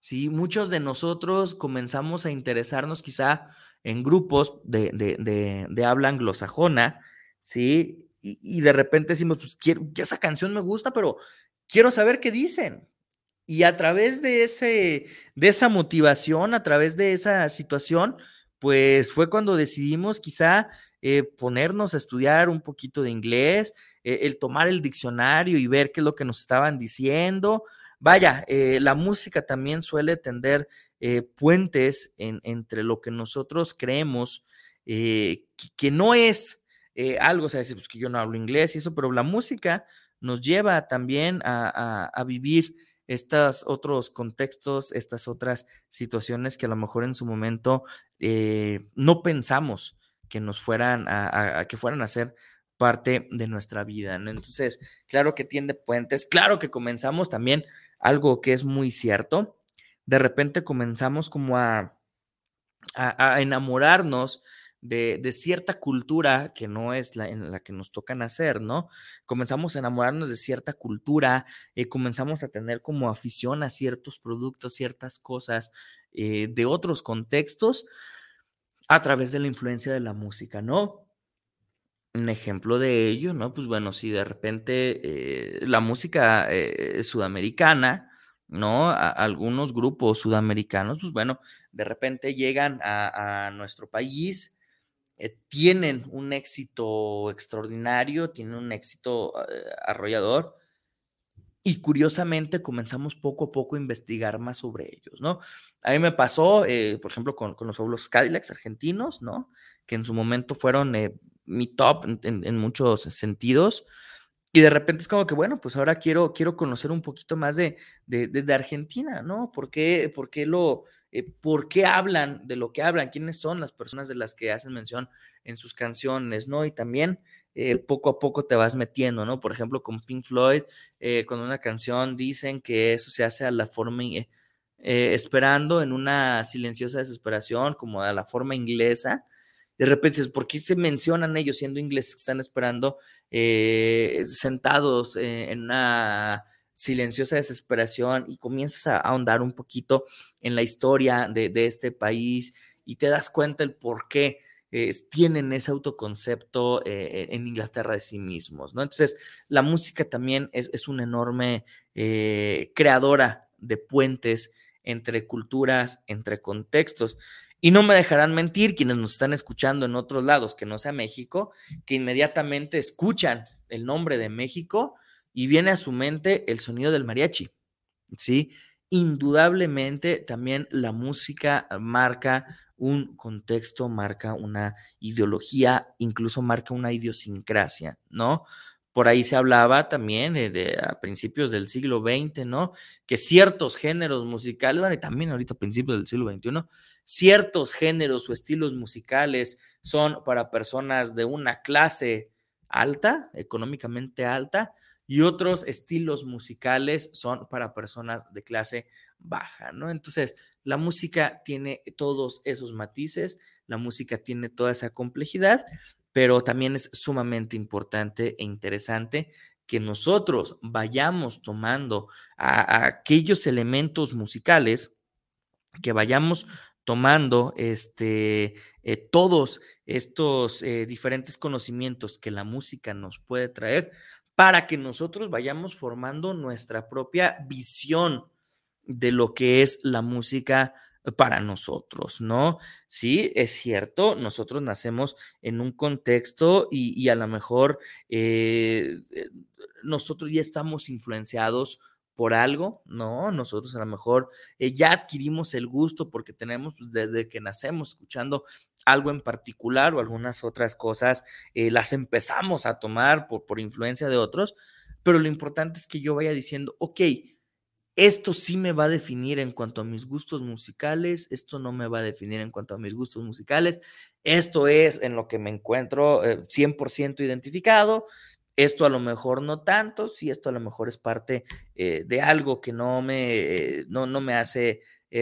¿sí? Muchos de nosotros comenzamos a interesarnos quizá en grupos de, de, habla anglosajona, ¿sí? Y, de repente decimos, pues quiero, esa canción me gusta, pero quiero saber qué dicen. Y a través de, ese, de esa motivación, a través de esa situación, pues fue cuando decidimos quizá eh, ponernos a estudiar un poquito de inglés, eh, el tomar el diccionario y ver qué es lo que nos estaban diciendo. Vaya, eh, la música también suele tender puentes entre lo que nosotros creemos que, no es algo, o sea, decir, pues que yo no hablo inglés y eso, pero la música nos lleva también a, vivir estos otros contextos, estas otras situaciones que a lo mejor en su momento no pensamos que nos fueran a, que fueran a ser parte de nuestra vida. Entonces, claro que tiende puentes, claro que comenzamos también algo que es muy cierto, de repente comenzamos como a, a, enamorarnos de, cierta cultura que no es la en la que nos toca nacer, ¿no? Comenzamos a enamorarnos de cierta cultura, y eh, comenzamos a tener como afición a ciertos productos, ciertas cosas eh, de otros contextos, a través de la influencia de la música, ¿no? Un ejemplo de ello, ¿no? Pues bueno, si de repente eh, la música eh, sudamericana, ¿no? algunos grupos sudamericanos, pues bueno, de repente llegan a, nuestro país, eh, tienen un éxito extraordinario, tienen un éxito arrollador, y curiosamente comenzamos poco a poco a investigar más sobre ellos, ¿no? A mí me pasó, eh, por ejemplo, con, los pueblos Cadillacs argentinos, ¿no? Que en su momento fueron eh, mi top en, muchos sentidos. Y de repente es como que, bueno, pues ahora quiero, quiero conocer un poquito más de, de, Argentina, ¿no? ¿Por qué, por qué lo, eh, por qué hablan de lo que hablan? ¿Quiénes son las personas de las que hacen mención en sus canciones, ¿no? Y también eh, poco a poco te vas metiendo, ¿no? Por ejemplo, con Pink Floyd, eh, con una canción dicen que eso se hace a la forma, eh, esperando en una silenciosa desesperación, como a la forma inglesa. De repente, ¿por qué se mencionan ellos siendo ingleses que están esperando sentados en una silenciosa desesperación y comienzas a ahondar un poquito en la historia de, de este país y te das cuenta el por qué tienen ese autoconcepto eh, en Inglaterra de sí mismos, ¿no? Entonces, la música también es, una enorme eh, creadora de puentes entre culturas, entre contextos. Y no me dejarán mentir quienes nos están escuchando en otros lados, que no sea México, que inmediatamente escuchan el nombre de México y viene a su mente el sonido del mariachi, ¿sí? Indudablemente también la música marca un contexto, marca una ideología, incluso marca una idiosincrasia, ¿no? Por ahí se hablaba también eh, de, a principios del siglo XX, ¿no? Que ciertos géneros musicales, bueno, y también ahorita a principios del siglo XXI, ciertos géneros o estilos musicales son para personas de una clase alta, económicamente alta, y otros estilos musicales son para personas de clase baja, ¿no? Entonces, la música tiene todos esos matices, la música tiene toda esa complejidad pero también es sumamente importante e interesante que nosotros vayamos tomando a, aquellos elementos musicales, que vayamos tomando este, eh, todos estos eh, diferentes conocimientos que la música nos puede traer para que nosotros vayamos formando nuestra propia visión de lo que es la música para nosotros, ¿no? Sí, es cierto, nosotros nacemos en un contexto y, a lo mejor eh, eh, nosotros ya estamos influenciados por algo, ¿no? Nosotros a lo mejor eh, ya adquirimos el gusto porque tenemos pues, desde que nacemos escuchando algo en particular o algunas otras cosas, las empezamos a tomar por, por influencia de otros, pero lo importante es que yo vaya diciendo, ok, esto sí me va a definir en cuanto a mis gustos musicales, esto no me va a definir en cuanto a mis gustos musicales, esto es en lo que me encuentro 100% eh, identificado, esto a lo mejor no tanto, sí, esto a lo mejor es parte eh, de algo que no me, eh, no, no me hace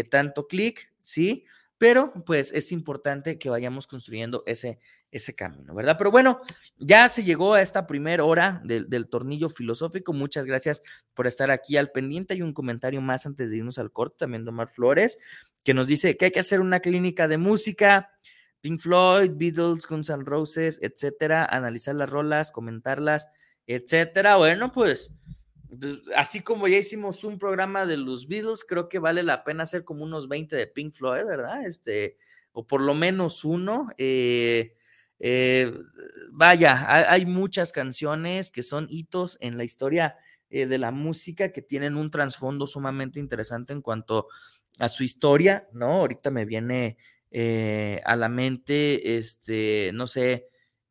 tanto clic, sí, pero pues es importante que vayamos construyendo ese, ese camino, ¿verdad? Pero bueno, ya se llegó a esta primera hora del, tornillo filosófico. Muchas gracias por estar aquí al pendiente. Hay un comentario más antes de irnos al corte, también de Omar Flores, que nos dice que hay que hacer una clínica de música, Pink Floyd, Beatles, Guns N' Roses, etcétera, analizar las rolas, comentarlas, etcétera. Bueno, pues, pues así como ya hicimos un programa de los Beatles, creo que vale la pena hacer como unos 20 de Pink Floyd, ¿verdad? Este, o por lo menos uno. Eh, eh, vaya, hay, muchas canciones que son hitos en la historia eh, de la música que tienen un trasfondo sumamente interesante en cuanto a su historia, ¿no? Ahorita me viene eh, a la mente, este, no sé,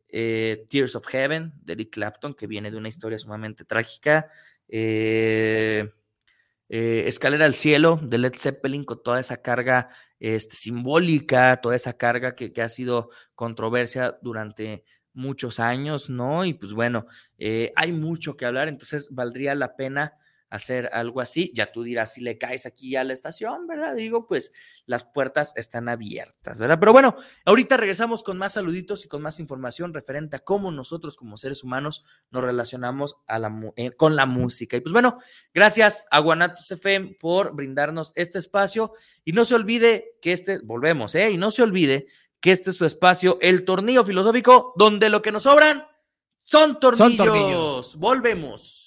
Tears of Heaven de Eric Clapton, que viene de una historia sumamente trágica. Escalera al cielo de Led Zeppelin con toda esa carga este, simbólica, toda esa carga que, ha sido controversia durante muchos años, ¿no? Y pues bueno, eh, hay mucho que hablar, entonces valdría la pena hacer algo así. Ya tú dirás si le caes aquí a la estación, ¿verdad? Digo, pues las puertas están abiertas, ¿verdad? Pero bueno, ahorita regresamos con más saluditos y con más información referente a cómo nosotros como seres humanos nos relacionamos a la, eh, con la música. Y pues bueno, gracias a Guanatos FM por brindarnos este espacio y no se olvide que este, volvemos, ¿eh? Y no se olvide que este es su espacio, el tornillo filosófico, donde lo que nos sobran son tornillos. Son tornillos. Volvemos.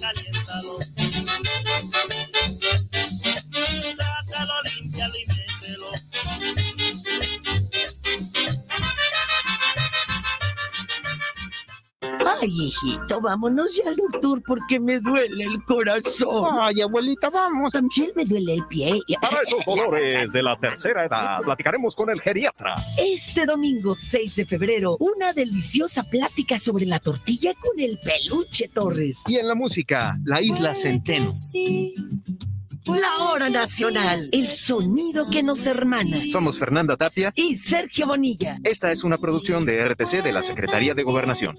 recaliéntalo. Sátalo, límpialo y mételo. Hijito, vámonos ya al doctor porque me duele el corazón. Ay, abuelita, vamos. También me duele el pie. Para esos dolores de la tercera edad, platicaremos con el geriatra. Este domingo 6 de febrero, una deliciosa plática sobre la tortilla con el peluche Torres. Y en la música, la isla Centeno. La hora nacional, el sonido que nos hermana. Somos Fernanda Tapia y Sergio Bonilla. Esta es una producción de RTC de la Secretaría de Gobernación.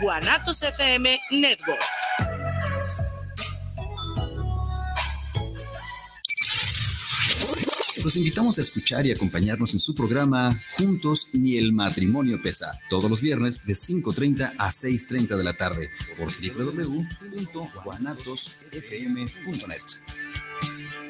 Guanatos FM Network. Los invitamos a escuchar y acompañarnos en su programa Juntos ni el matrimonio pesa, todos los viernes de 5.30 a 6.30 de la tarde por www.guanatosfm.net.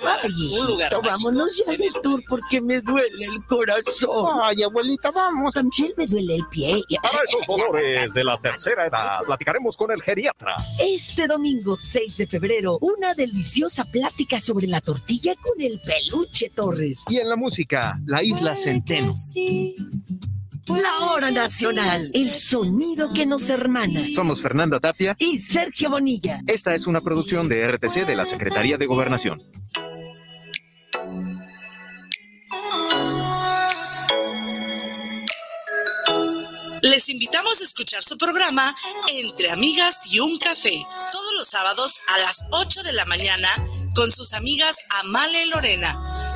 Un lugar mágico vámonos ya en de el tour porque me duele el corazón. Ay, abuelita, vamos. También me duele el pie. Para esos dolores de la tercera edad, platicaremos con el geriatra. Este domingo 6 de febrero, una deliciosa plática sobre la tortilla con el peluche Torres. Y en la música, la isla Centeno. La hora nacional, el sonido que nos hermana. Somos Fernanda Tapia. Y Sergio Bonilla. Esta es una producción de RTC de la Secretaría de Gobernación. Les invitamos a escuchar su programa Entre Amigas y un Café, todos los sábados a las 8 de la mañana con sus amigas Amale y Lorena,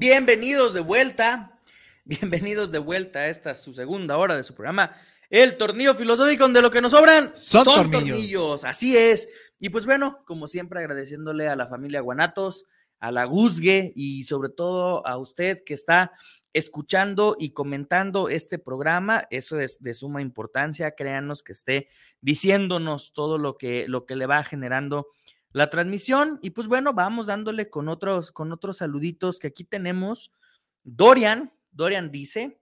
Bienvenidos de vuelta, bienvenidos de vuelta a esta su segunda hora de su programa, El Tornillo Filosófico, donde lo que nos sobran Son son, tornillos. tornillos. así es. Y pues bueno, como siempre agradeciéndole a la familia Guanatos, a la Guzgue y sobre todo a usted que está escuchando y comentando este programa, eso es de suma importancia, créanos que esté diciéndonos todo lo que, lo que le va generando la transmisión. Y pues bueno, vamos dándole con otros, con otros saluditos que aquí tenemos. Dorian, Dorian dice,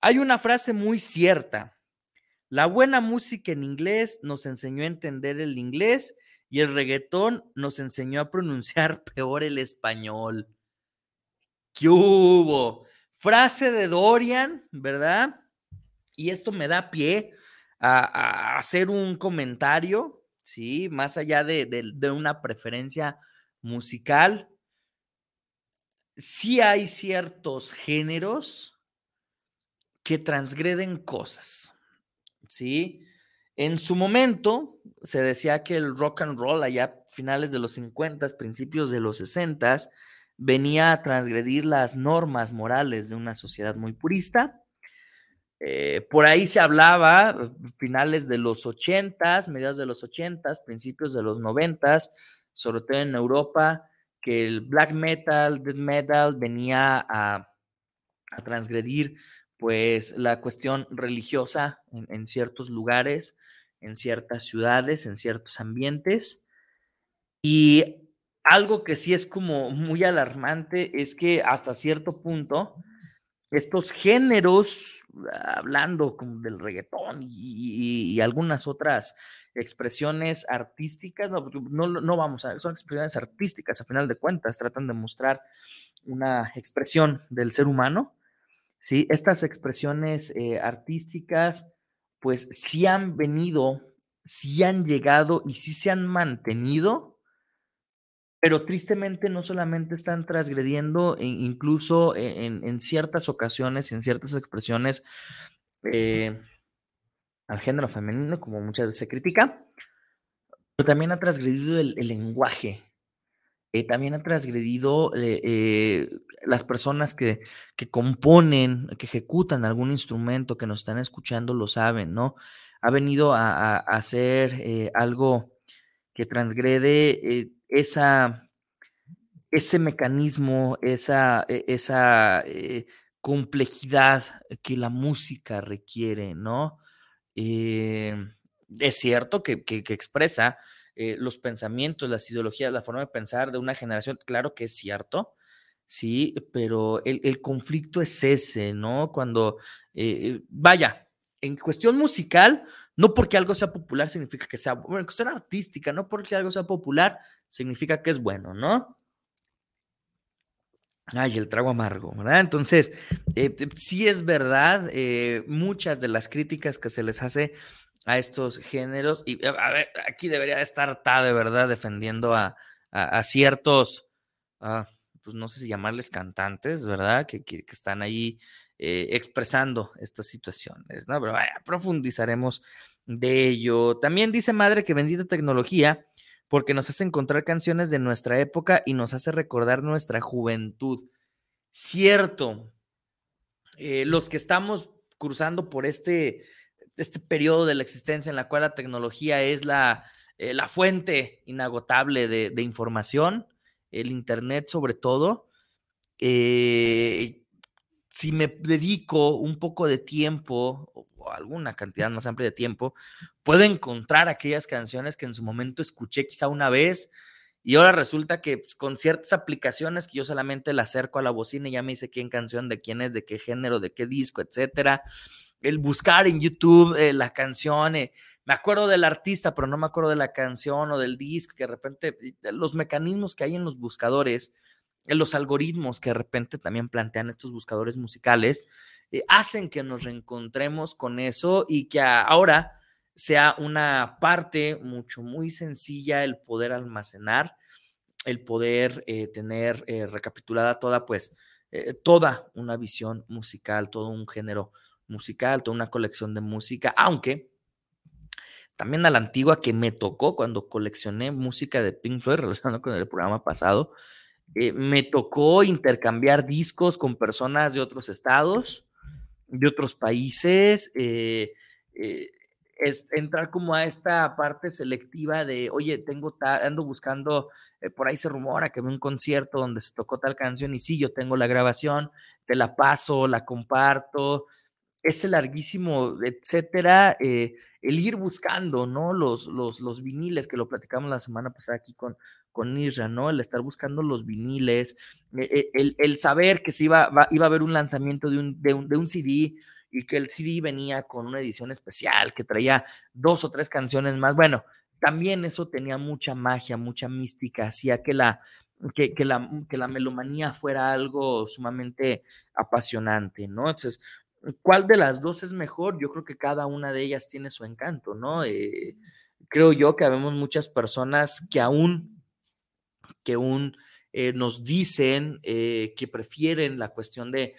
hay una frase muy cierta. La buena música en inglés nos enseñó a entender el inglés y el reggaetón nos enseñó a pronunciar peor el español. ¿Qué hubo? Frase de Dorian, ¿verdad? Y esto me da pie a, a hacer un comentario, ¿sí? Más allá de, de- de una preferencia musical, sí hay ciertos géneros que transgreden cosas, ¿sí? En su momento se decía que el rock and roll allá finales de los 50, principios de los 60, venía a transgredir las normas morales de una sociedad muy purista. Eh, por ahí se hablaba, eh, finales de los 80, mediados de los 80, principios de los 90, sobre todo en Europa, que el black metal, death metal venía a, a transgredir pues la cuestión religiosa en, en ciertos lugares, en ciertas ciudades, en ciertos ambientes. Y algo que sí es como muy alarmante es que hasta cierto punto estos géneros, hablando del reggaetón y algunas otras expresiones artísticas, no, no, no vamos a, son expresiones artísticas a final de cuentas, tratan de mostrar una expresión del ser humano, ¿sí? Estas expresiones eh, artísticas, pues sí han venido, sí han llegado y sí se han mantenido pero tristemente no solamente están transgrediendo, e incluso en, en ciertas ocasiones, en ciertas expresiones, eh, al género femenino, como muchas veces se critica, pero también ha transgredido el, lenguaje. Eh, también ha transgredido eh, las personas que, que, componen, que ejecutan algún instrumento, que nos están escuchando, lo saben, ¿no? Ha venido a, a hacer algo que transgrede esa, ese mecanismo, esa, e, esa complejidad que la música requiere, ¿no? Em, es cierto que, expresa eh, los pensamientos, las ideologías, la forma de pensar de una generación, claro que es cierto, sí, pero el, conflicto es ese, ¿no? Cuando, eh, vaya, en cuestión musical, no porque algo sea popular significa que sea, bueno, en cuestión artística, no porque algo sea popular significa que es bueno, ¿no? Ay, el trago amargo, ¿verdad? Entonces, eh, sí es verdad, eh, muchas de las críticas que se les hace a estos géneros, y a ver, aquí debería estar Ta de verdad defendiendo a, ciertos, ah, pues no sé si llamarles cantantes, ¿verdad? Que, están ahí eh, expresando estas situaciones, ¿no? Pero vaya, profundizaremos de ello. También dice Madre que bendita tecnología porque nos hace encontrar canciones de nuestra época y nos hace recordar nuestra juventud. Cierto, eh, los que estamos cruzando por este, este periodo de la existencia en la cual la tecnología es la, eh, la fuente inagotable de, información, el Internet sobre todo, eh, si me dedico un poco de tiempo alguna cantidad más amplia de tiempo, puedo encontrar aquellas canciones que en su momento escuché quizá una vez y ahora resulta que pues, con ciertas aplicaciones que yo solamente la acerco a la bocina y ya me dice quién canción, de quién es, de qué género, de qué disco, etcétera. El buscar en YouTube eh, la canción, eh, me acuerdo del artista, pero no me acuerdo de la canción o del disco, que de repente los mecanismos que hay en los buscadores, los algoritmos que de repente también plantean estos buscadores musicales, eh, hacen que nos reencontremos con eso y que ahora sea una parte mucho, muy sencilla el poder almacenar, el poder eh, tener eh, recapitulada toda, pues, toda una visión musical, todo un género musical, toda una colección de música, aunque también a la antigua que me tocó cuando coleccioné música de Pink Floyd relacionado con el programa pasado, me tocó intercambiar discos con personas de otros estados, de otros países, eh, eh, es entrar como a esta parte selectiva de, oye, tengo ando buscando, eh, por ahí se rumora que ve un concierto donde se tocó tal canción y sí, yo tengo la grabación, te la paso, la comparto, ese larguísimo, etcétera, el ir buscando, ¿no? Los, los, los viniles, que lo platicamos la semana pasada aquí con, con Isra, ¿no? El estar buscando los viniles, eh, eh, el, saber que se iba, iba a haber un lanzamiento de un, de, un, CD y que el CD venía con una edición especial que traía dos o tres canciones más. Bueno, también eso tenía mucha magia, mucha mística, hacía que la, que, la, que la melomanía fuera algo sumamente apasionante, ¿no? Entonces, ¿cuál de las dos es mejor? Yo creo que cada una de ellas tiene su encanto, ¿no? Eh, creo yo que habemos muchas personas que aún que un, eh, nos dicen eh, que prefieren la cuestión de,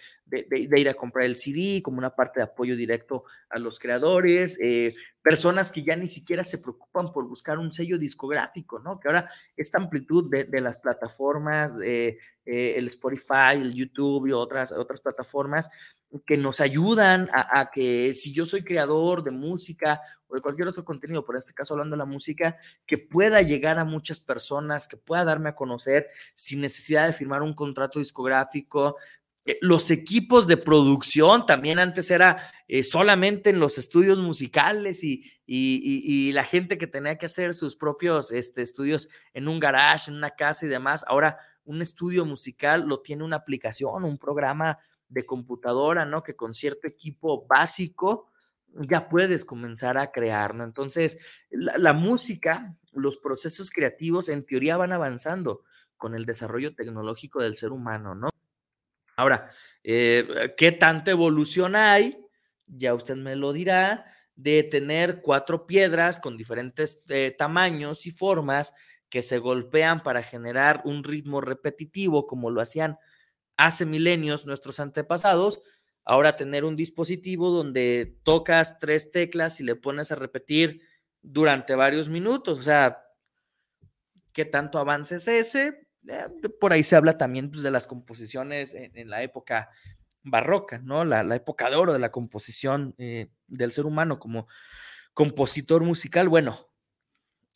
ir a comprar el CD como una parte de apoyo directo a los creadores, eh, personas que ya ni siquiera se preocupan por buscar un sello discográfico, ¿no? Que ahora esta amplitud de, las plataformas, el Spotify, el YouTube y otras, otras plataformas, que nos ayudan a, que si yo soy creador de música o de cualquier otro contenido, por este caso hablando de la música, que pueda llegar a muchas personas, que pueda darme a conocer sin necesidad de firmar un contrato discográfico. Eh, los equipos de producción también antes era eh, solamente en los estudios musicales y, y, la gente que tenía que hacer sus propios este, estudios en un garage, en una casa y demás. Ahora un estudio musical lo tiene una aplicación, un programa de computadora, ¿no? Que con cierto equipo básico ya puedes comenzar a crear, ¿no? Entonces, la, música, los procesos creativos en teoría van avanzando con el desarrollo tecnológico del ser humano, ¿no? Ahora, eh, ¿qué tanta evolución hay? Ya usted me lo dirá, de tener cuatro piedras con diferentes eh, tamaños y formas que se golpean para generar un ritmo repetitivo como lo hacían hace milenios nuestros antepasados, ahora tener un dispositivo donde tocas tres teclas y le pones a repetir durante varios minutos. O sea, ¿qué tanto avance es ese? Eh, por ahí se habla también pues, de las composiciones en, la época barroca, ¿no? La, época de oro de la composición eh, del ser humano como compositor musical. Bueno,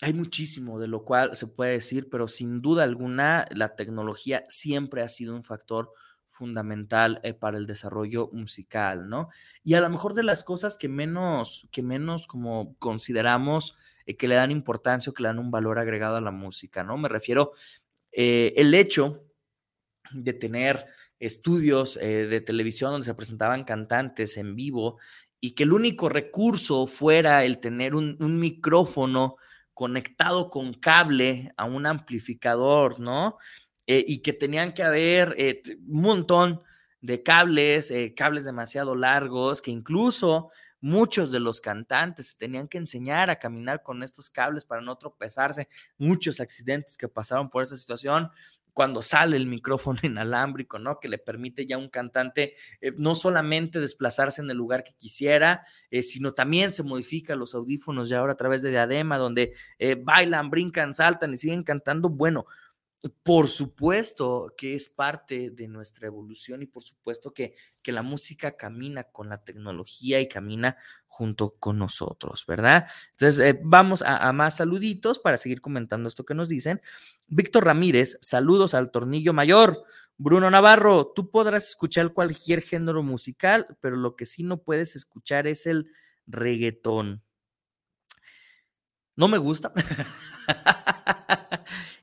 hay muchísimo de lo cual se puede decir, pero sin duda alguna la tecnología siempre ha sido un factor fundamental eh, para el desarrollo musical, ¿no? Y a lo mejor de las cosas que menos, que menos como consideramos eh, que le dan importancia o que le dan un valor agregado a la música, ¿no? Me refiero eh, el hecho de tener estudios de televisión donde se presentaban cantantes en vivo y que el único recurso fuera el tener un, micrófono conectado con cable a un amplificador, ¿no? Eh, y que tenían que haber eh, un montón de cables, eh, cables demasiado largos, que incluso muchos de los cantantes tenían que enseñar a caminar con estos cables para no tropezarse, muchos accidentes que pasaron por esta situación, cuando sale el micrófono inalámbrico, ¿no? Que le permite ya a un cantante no solamente desplazarse en el lugar que quisiera, sino también se modifica los audífonos ya ahora a través de diadema, donde bailan, brincan, saltan y siguen cantando. Bueno, por supuesto que es parte de nuestra evolución y por supuesto que, que, la música camina con la tecnología y camina junto con nosotros, ¿verdad? Entonces, eh, vamos a, más saluditos para seguir comentando esto que nos dicen. Víctor Ramírez, saludos al tornillo mayor. Bruno Navarro, tú podrás escuchar cualquier género musical, pero lo que sí no puedes escuchar es el reggaetón. No me gusta.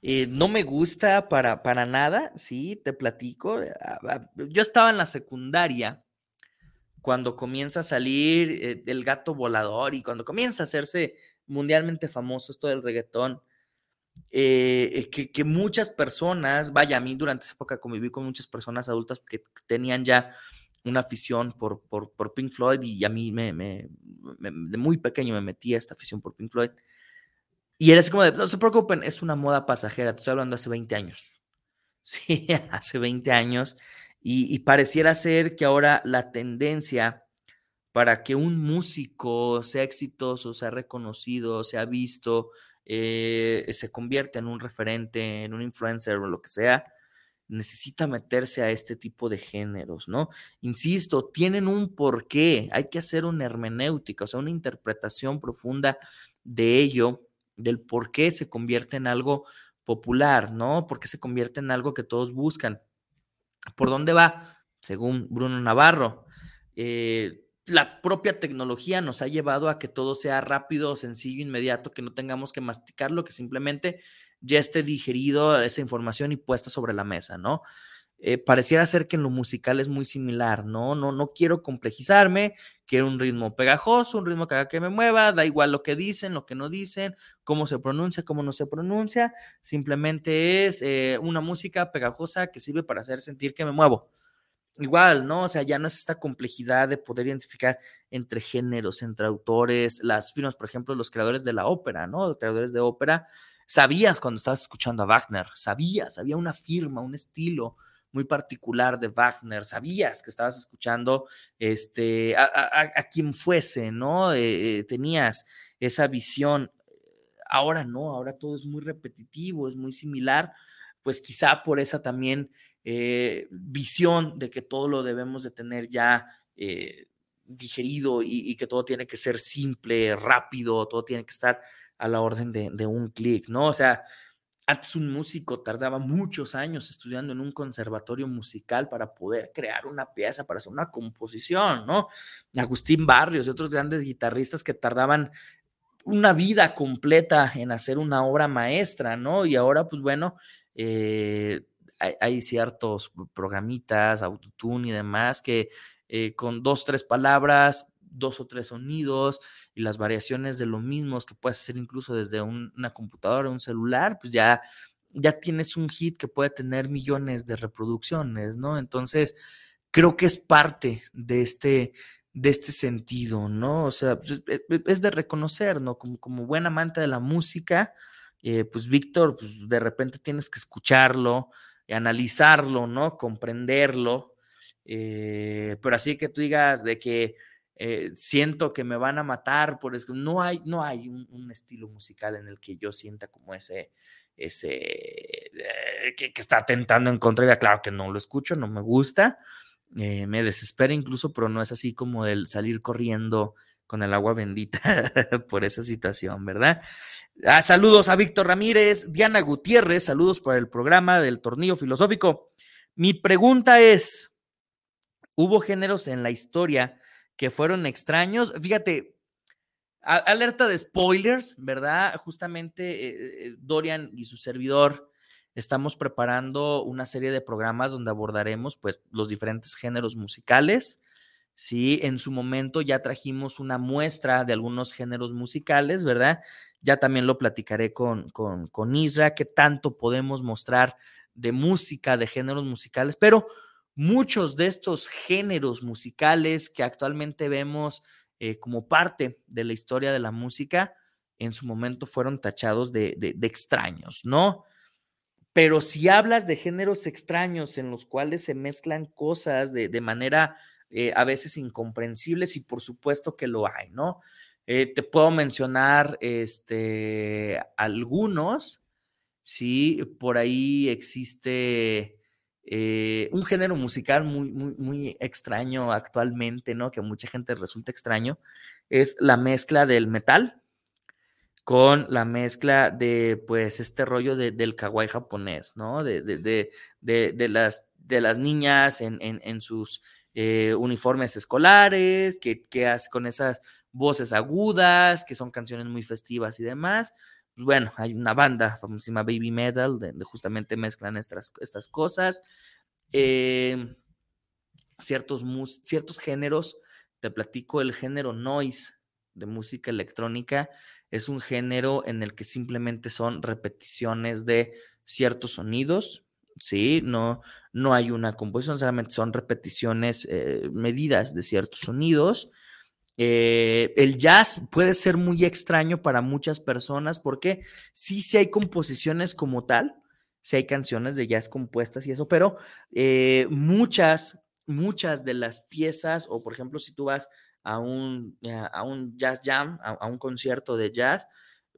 Eh, no me gusta para, para nada, sí, te platico. Ah, yo estaba en la secundaria cuando comienza a salir eh, el gato volador y cuando comienza a hacerse mundialmente famoso esto del reggaetón, eh, que, muchas personas, vaya, a mí durante esa época conviví con muchas personas adultas que tenían ya una afición por, por, Pink Floyd y a mí me, de muy pequeño me metí a esta afición por Pink Floyd. Y era así como de, no se preocupen, es una moda pasajera, te estoy hablando hace 20 años. Sí, hace 20 años. Y, pareciera ser que ahora la tendencia para que un músico sea exitoso, sea reconocido, sea visto, eh, se convierta en un referente, en un influencer o lo que sea, necesita meterse a este tipo de géneros, ¿no? Insisto, tienen un porqué, hay que hacer una hermenéutica, o sea, una interpretación profunda de ello del por qué se convierte en algo popular, ¿no? ¿Por qué se convierte en algo que todos buscan? ¿Por dónde va? Según Bruno Navarro, eh, la propia tecnología nos ha llevado a que todo sea rápido, sencillo, inmediato, que no tengamos que masticarlo, que simplemente ya esté digerido esa información y puesta sobre la mesa, ¿no? Eh, pareciera ser que en lo musical es muy similar, ¿no? No, no quiero complejizarme, quiero un ritmo pegajoso, un ritmo que haga que me mueva, da igual lo que dicen, lo que no dicen, cómo se pronuncia, cómo no se pronuncia, simplemente es eh, una música pegajosa que sirve para hacer sentir que me muevo. Igual, ¿no? O sea, ya no es esta complejidad de poder identificar entre géneros, entre autores, las firmas, por ejemplo, los creadores de la ópera, ¿no? Los creadores de ópera, sabías cuando estabas escuchando a Wagner, sabías, había una firma, un estilo, muy particular de Wagner, sabías que estabas escuchando este, a, quien fuese, ¿no? Eh, eh, tenías esa visión. Ahora no, ahora todo es muy repetitivo, es muy similar, pues quizá por esa también eh, visión de que todo lo debemos de tener ya digerido y, que todo tiene que ser simple, rápido, todo tiene que estar a la orden de, de un clic, ¿no? O sea, antes un músico tardaba muchos años estudiando en un conservatorio musical para poder crear una pieza, para hacer una composición, ¿no? Agustín Barrios y otros grandes guitarristas que tardaban una vida completa en hacer una obra maestra, ¿no? Y ahora, pues bueno, eh, hay, ciertos programitas, autotune y demás, que eh, con dos, tres palabras dos o tres sonidos y las variaciones de lo mismo que puedes hacer incluso desde una computadora, un celular, pues ya, ya tienes un hit que puede tener millones de reproducciones, ¿no? Entonces, creo que es parte de este, de este sentido, ¿no? O sea, pues, es, de reconocer, ¿no? Como, como buen amante de la música, eh, pues Víctor, pues de repente tienes que escucharlo, y analizarlo, ¿no? Comprenderlo Eh, pero así que tú digas de que eh, siento que me van a matar por eso, no hay, no hay un, estilo musical en el que yo sienta como ese, ese que, está tentando en contra. Claro que no lo escucho, no me gusta, me desespera incluso, pero no es así como el salir corriendo con el agua bendita por esa situación, ¿verdad? Ah, saludos a Víctor Ramírez, Diana Gutiérrez, saludos por el programa del tornillo filosófico. Mi pregunta es, ¿hubo géneros en la historia que fueron extraños? Fíjate, alerta de spoilers, ¿verdad? Justamente eh, eh, Dorian y su servidor estamos preparando una serie de programas donde abordaremos pues los diferentes géneros musicales Sí, en su momento ya trajimos una muestra de algunos géneros musicales, ¿verdad? Ya también lo platicaré con, con, con Isra, qué tanto podemos mostrar de música, de géneros musicales, pero muchos de estos géneros musicales que actualmente vemos eh, como parte de la historia de la música, en su momento fueron tachados de, extraños, ¿no? Pero si hablas de géneros extraños en los cuales se mezclan cosas de, de manera eh, a veces incomprensibles y por supuesto que lo hay, ¿no? Eh, te puedo mencionar este, algunos, sí, por ahí existe eh, un género musical muy, muy, muy extraño actualmente, ¿no? Que a mucha gente resulta extraño, es la mezcla del metal con la mezcla de, pues, este rollo del kawaii japonés, ¿no? De, de, de, las, de las niñas en, en, en sus eh, uniformes escolares, que, que con esas voces agudas, que son canciones muy festivas y demás. Pues bueno, hay una banda famosísima Baby Metal, donde justamente mezclan estas, estas cosas. Em, ciertos, ciertos géneros, te platico el género noise de música electrónica, es un género en el que simplemente son repeticiones de ciertos sonidos, ¿sí? No, no hay una composición, solamente son repeticiones eh, medidas de ciertos sonidos. Eh, el jazz puede ser muy extraño para muchas personas porque sí, hay composiciones como tal, sí hay canciones de jazz compuestas y eso, pero eh, muchas, muchas de las piezas, o por ejemplo, si tú vas a un, a un jazz jam, a un concierto de jazz,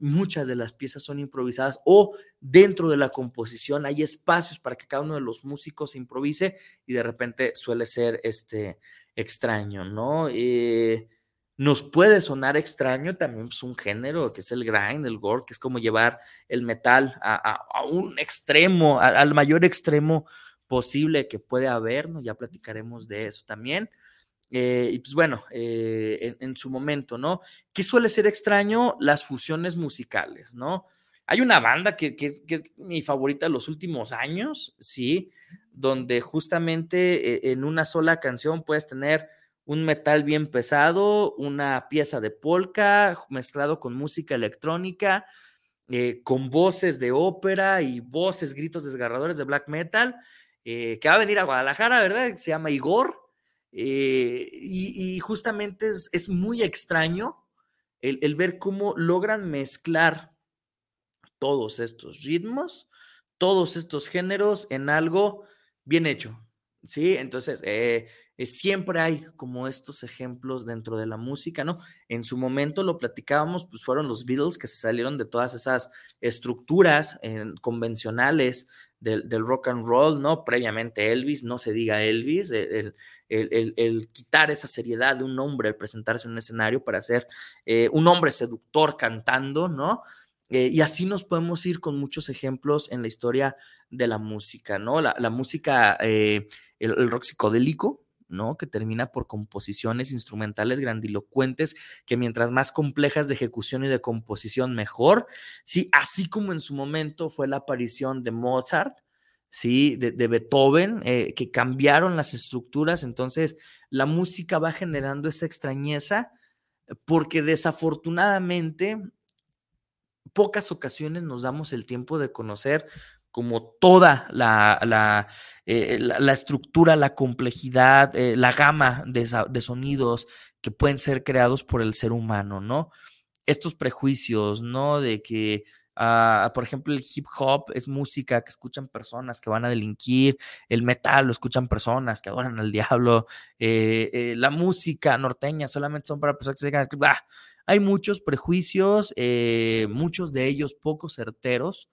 muchas de las piezas son improvisadas o dentro de la composición hay espacios para que cada uno de los músicos improvise y de repente suele ser este extraño, ¿no? Eh, nos puede sonar extraño también es pues, un género que es el grind, el gore, que es como llevar el metal a, un extremo, al mayor extremo posible que puede haber, ¿no? Ya platicaremos de eso también. Eh, y pues bueno, eh, en, su momento, ¿no? ¿Qué suele ser extraño? Las fusiones musicales, ¿no? Hay una banda que, es, mi favorita de los últimos años, ¿sí? Donde justamente eh, en una sola canción puedes tener un metal bien pesado, una pieza de polka mezclado con música electrónica, con voces de ópera y voces, gritos desgarradores de black metal, que va a venir a Guadalajara, ¿verdad? Se llama Igor. Eh, y, justamente es, muy extraño el, ver cómo logran mezclar todos estos ritmos, todos estos géneros en algo bien hecho. ¿Sí? Entonces, eh, eh, siempre hay como estos ejemplos dentro de la música, ¿no? En su momento lo platicábamos, pues fueron los Beatles que se salieron de todas esas estructuras convencionales del, rock and roll, ¿no? Previamente Elvis, no se diga Elvis, el, el, quitar esa seriedad de un hombre al presentarse en un escenario para ser eh, un hombre seductor cantando, ¿no? Y así nos podemos ir con muchos ejemplos en la historia de la música, ¿no? La, música, eh, el, rock psicodélico, ¿no? Que termina por composiciones instrumentales grandilocuentes, que mientras más complejas de ejecución y de composición, mejor. Sí, así como en su momento fue la aparición de Mozart, ¿sí? De, Beethoven, eh, que cambiaron las estructuras, entonces la música va generando esa extrañeza, porque desafortunadamente pocas ocasiones nos damos el tiempo de conocer como toda la, la, eh, estructura, la complejidad, eh, la gama de, de, sonidos que pueden ser creados por el ser humano, ¿no? Estos prejuicios, ¿no? De que Ah, por ejemplo, el hip hop es música que escuchan personas que van a delinquir, el metal lo escuchan personas que adoran al diablo, eh, eh, la música norteña solamente son para personas que se digan, hay muchos prejuicios, eh, muchos de ellos poco certeros,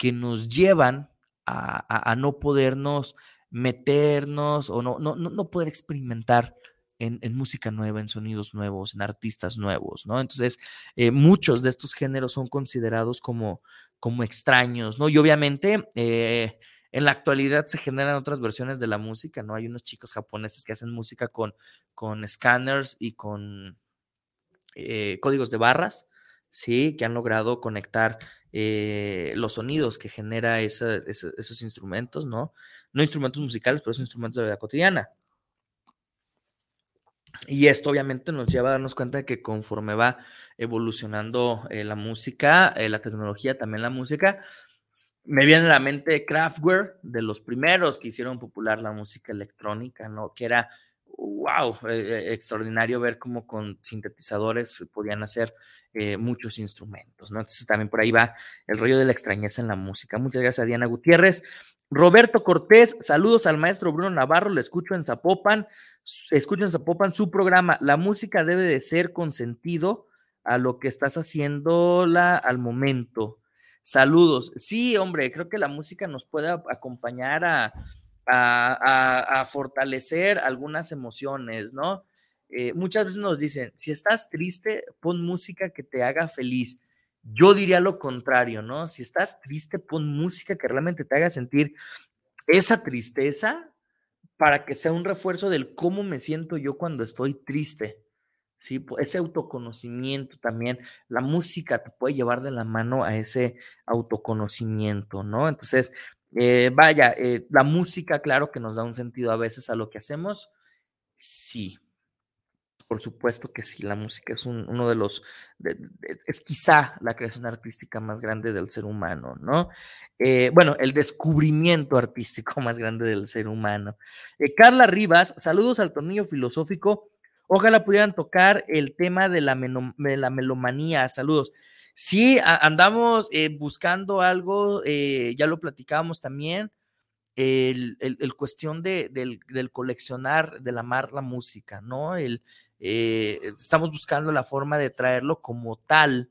que nos llevan a, no podernos meternos o no, no, no poder experimentar en, música nueva, en sonidos nuevos, en artistas nuevos, ¿no? Entonces, eh, muchos de estos géneros son considerados como, como extraños, ¿no? Y obviamente, eh, en la actualidad se generan otras versiones de la música, ¿no? Hay unos chicos japoneses que hacen música con, con scanners y con eh, códigos de barras, ¿sí? Que han logrado conectar los sonidos que genera esos instrumentos, ¿no? No instrumentos musicales, pero son instrumentos de la vida cotidiana. Y esto obviamente nos lleva a darnos cuenta de que conforme va evolucionando eh, la música, eh, la tecnología, también la música, me viene a la mente Kraftwerk, de los primeros que hicieron popular la música electrónica, ¿no? Que era, wow, eh, extraordinario ver cómo con sintetizadores podían hacer muchos instrumentos, ¿no? Entonces también por ahí va el rollo de la extrañeza en la música. Muchas gracias a Diana Gutiérrez. Roberto Cortés, saludos al maestro Bruno Navarro, le escucho en Zapopan escuchen Zapopan su programa. La música debe de ser con sentido a lo que estás haciéndola al momento. Saludos. Sí, hombre, creo que la música nos puede acompañar a, a, fortalecer algunas emociones, ¿no? Eh, muchas veces nos dicen, si estás triste, pon música que te haga feliz. Yo diría lo contrario, ¿no? Si estás triste, pon música que realmente te haga sentir esa tristeza para que sea un refuerzo del cómo me siento yo cuando estoy triste. ¿sí? Ese autoconocimiento también, la música te puede llevar de la mano a ese autoconocimiento, ¿no? Entonces, eh, vaya, eh, la música, claro que nos da un sentido a veces a lo que hacemos, sí, por supuesto que sí, la música es uno de los, es quizá la creación artística más grande del ser humano, ¿no? Eh, bueno, el descubrimiento artístico más grande del ser humano. Carla Rivas, saludos al tornillo filosófico. Ojalá pudieran tocar el tema de la, la melomanía. Saludos. Sí, andamos eh, buscando algo, ya lo platicábamos también el, cuestión de, del, coleccionar, del amar la música, ¿no? El, eh, estamos buscando la forma de traerlo como tal,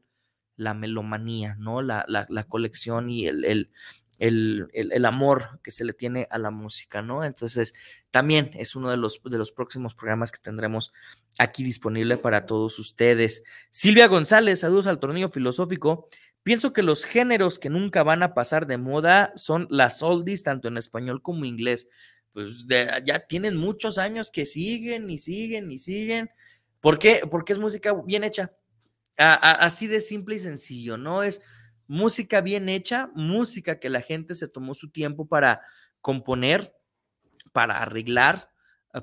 la melomanía, ¿no? La, colección y el, el, amor que se le tiene a la música, ¿no? Entonces, también es uno de los, de los próximos programas que tendremos aquí disponible para todos ustedes. Silvia González, saludos al tornillo filosófico. Pienso que los géneros que nunca van a pasar de moda son las oldies, tanto en español como inglés. Pues ya tienen muchos años que siguen y siguen y siguen. ¿Por qué? Porque es música bien hecha. así de simple y sencillo, ¿no? Es música bien hecha, música que la gente se tomó su tiempo para componer, para arreglar,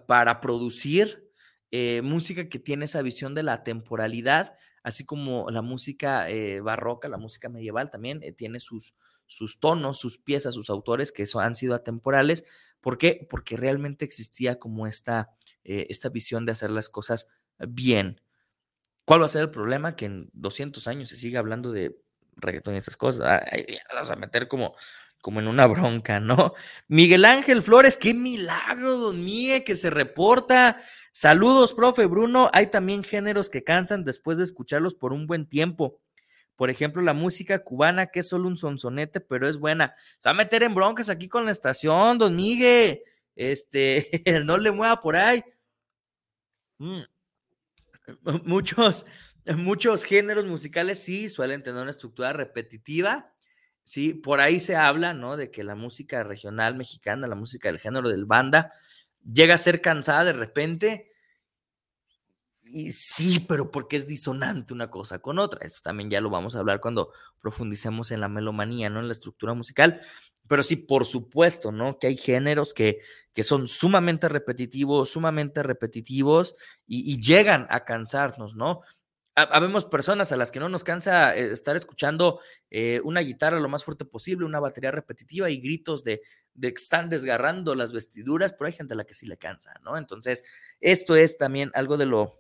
para producir, eh, música que tiene esa visión de la temporalidad así como la música eh, barroca, la música medieval también eh, tiene sus, sus tonos, sus piezas, sus autores que han sido atemporales. ¿Por qué? Porque realmente existía como esta, eh, esta visión de hacer las cosas bien. ¿Cuál va a ser el problema? Que en 200 años se siga hablando de reggaetón y esas cosas. vas a meter como, como en una bronca, ¿no? Miguel Ángel Flores, qué milagro, don Miguel, que se reporta. Saludos, profe Bruno. Hay también géneros que cansan después de escucharlos por un buen tiempo. Por ejemplo, la música cubana, que es solo un sonsonete, pero es buena. Se va a meter en broncas aquí con la estación, don Miguel. Este, no le mueva por ahí. Mm. Muchos, muchos géneros musicales sí suelen tener una estructura repetitiva. Sí, por ahí se habla, ¿no? De que la música regional mexicana, la música del género del banda, llega a ser cansada de repente. Y sí, pero porque es disonante una cosa con otra. Eso también ya lo vamos a hablar cuando profundicemos en la melomanía, ¿no? En la estructura musical. Pero sí, por supuesto, ¿no? Que hay géneros que, que son sumamente repetitivos, sumamente repetitivos y, llegan a cansarnos, ¿no? Habemos personas a las que no nos cansa eh, estar escuchando eh, una guitarra lo más fuerte posible, una batería repetitiva y gritos de, de que están desgarrando las vestiduras, pero hay gente a la que sí le cansa, ¿no? Entonces, esto es también algo de lo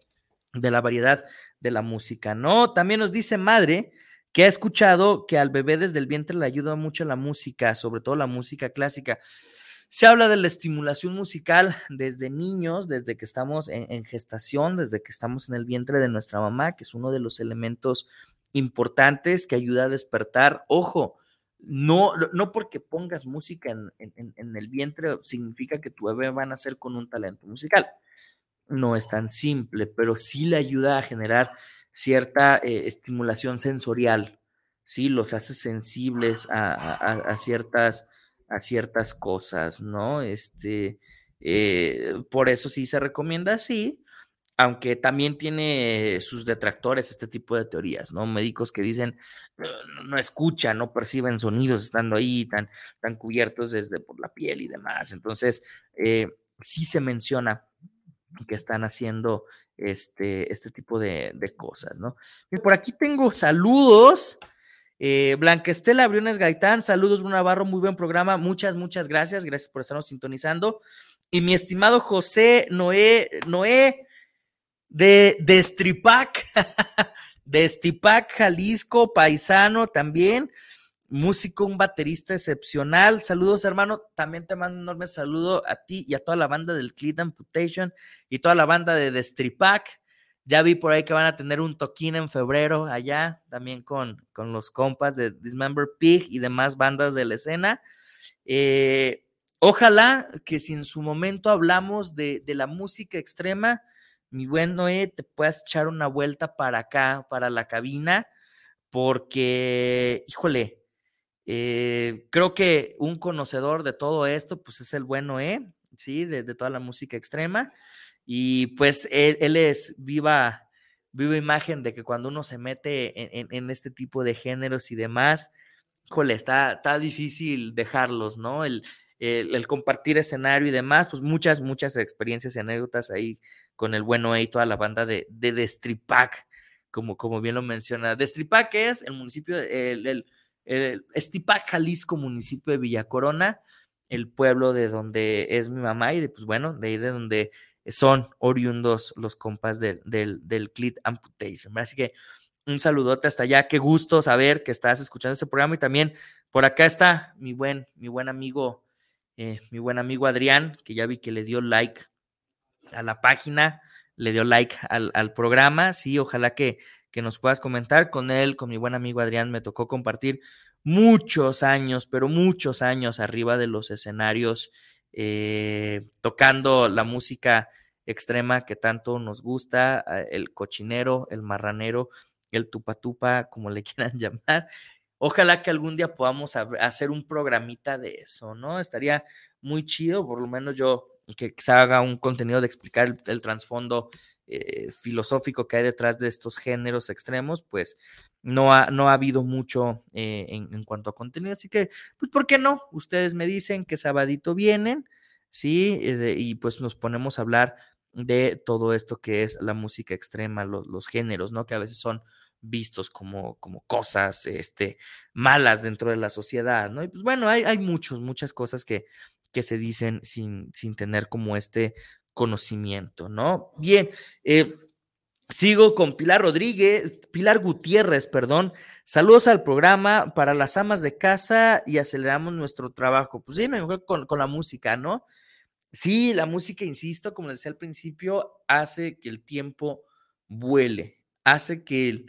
de la variedad de la música, ¿no? También nos dice madre que ha escuchado que al bebé desde el vientre le ayuda mucho la música, sobre todo la música clásica. Se habla de la estimulación musical desde niños, desde que estamos en, gestación, desde que estamos en el vientre de nuestra mamá, que es uno de los elementos importantes que ayuda a despertar. Ojo, no, no porque pongas música en, el vientre significa que tu bebé va a nacer con un talento musical. No es tan simple, pero sí le ayuda a generar cierta eh, estimulación sensorial, sí, los hace sensibles a ciertas a ciertas cosas, ¿no? Este, eh, por eso sí se recomienda así, aunque también tiene sus detractores este tipo de teorías, ¿no? Médicos que dicen no, escuchan, no perciben sonidos estando ahí tan, tan cubiertos desde por la piel y demás. Entonces, eh, sí se menciona que están haciendo este, este tipo de, de cosas, ¿no? Y por aquí tengo saludos. Eh, Blanca Estela Briones Gaitán, saludos, Bruno Navarro, muy buen programa, muchas, muchas gracias, gracias por estarnos sintonizando. Y mi estimado José Noé, Noé de, de Stripac, de Stripac, Jalisco, paisano también, músico, un baterista excepcional. Saludos, hermano. También te mando un enorme saludo a ti y a toda la banda del Cleat Amputation y toda la banda de Destripac. Ya vi por ahí que van a tener un toquín en febrero allá, también con, con los compas de Dismember Pig y demás bandas de la escena. Eh, ojalá que si en su momento hablamos de, la música extrema, mi buen Noé, te puedas echar una vuelta para acá, para la cabina, porque, híjole, eh, creo que un conocedor de todo esto, pues es el buen Noé, ¿sí? De, de toda la música extrema. Y pues él, es viva, viva imagen de que cuando uno se mete en, este tipo de géneros y demás, híjole, está, está difícil dejarlos, ¿no? El, el, compartir escenario y demás, pues muchas, muchas experiencias y anécdotas ahí con el bueno y toda la banda de, de Destripac, como, como bien lo menciona. Destripac es el municipio, el, el, el Estipac, Jalisco, municipio de Villa Corona, el pueblo de donde es mi mamá y de, pues bueno, de ahí de donde son oriundos los compas del, del, Clit Amputation. Así que un saludote hasta allá, qué gusto saber que estás escuchando este programa. Y también por acá está mi buen, mi buen amigo, eh, mi buen amigo Adrián, que ya vi que le dio like a la página, le dio like al, al programa, sí, ojalá que, que nos puedas comentar. Con él, con mi buen amigo Adrián, me tocó compartir muchos años, pero muchos años arriba de los escenarios eh, tocando la música extrema que tanto nos gusta, el cochinero, el marranero, el tupatupa, como le quieran llamar. Ojalá que algún día podamos hacer un programita de eso, ¿no? Estaría muy chido, por lo menos yo, que se haga un contenido de explicar el, trasfondo eh, filosófico que hay detrás de estos géneros extremos, pues no ha, no ha habido mucho eh, en, cuanto a contenido. Así que, pues, ¿por qué no? Ustedes me dicen que sabadito vienen, ¿sí? Eh, y pues nos ponemos a hablar de todo esto que es la música extrema, los, géneros, ¿no? Que a veces son vistos como, como cosas este, malas dentro de la sociedad, ¿no? Y pues bueno, hay, hay muchos, muchas cosas que, que se dicen sin, sin tener como este conocimiento, ¿no? Bien, eh, Sigo con Pilar Rodríguez, Pilar Gutiérrez, perdón. Saludos al programa para las amas de casa y aceleramos nuestro trabajo. Pues sí, mejor con, con la música, ¿no? Sí, la música, insisto, como decía al principio, hace que el tiempo vuele, hace que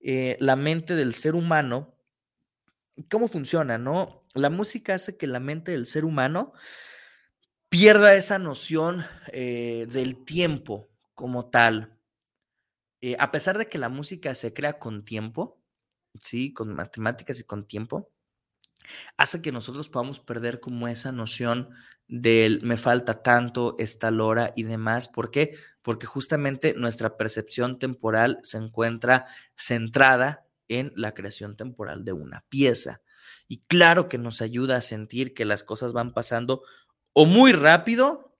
eh, la mente del ser humano, ¿cómo funciona, no? La música hace que la mente del ser humano pierda esa noción eh, del tiempo como tal eh, a pesar de que la música se crea con tiempo, ¿sí? Con matemáticas y con tiempo, hace que nosotros podamos perder como esa noción del me falta tanto, esta lora y demás. ¿Por qué? Porque justamente nuestra percepción temporal se encuentra centrada en la creación temporal de una pieza. Y claro que nos ayuda a sentir que las cosas van pasando o muy rápido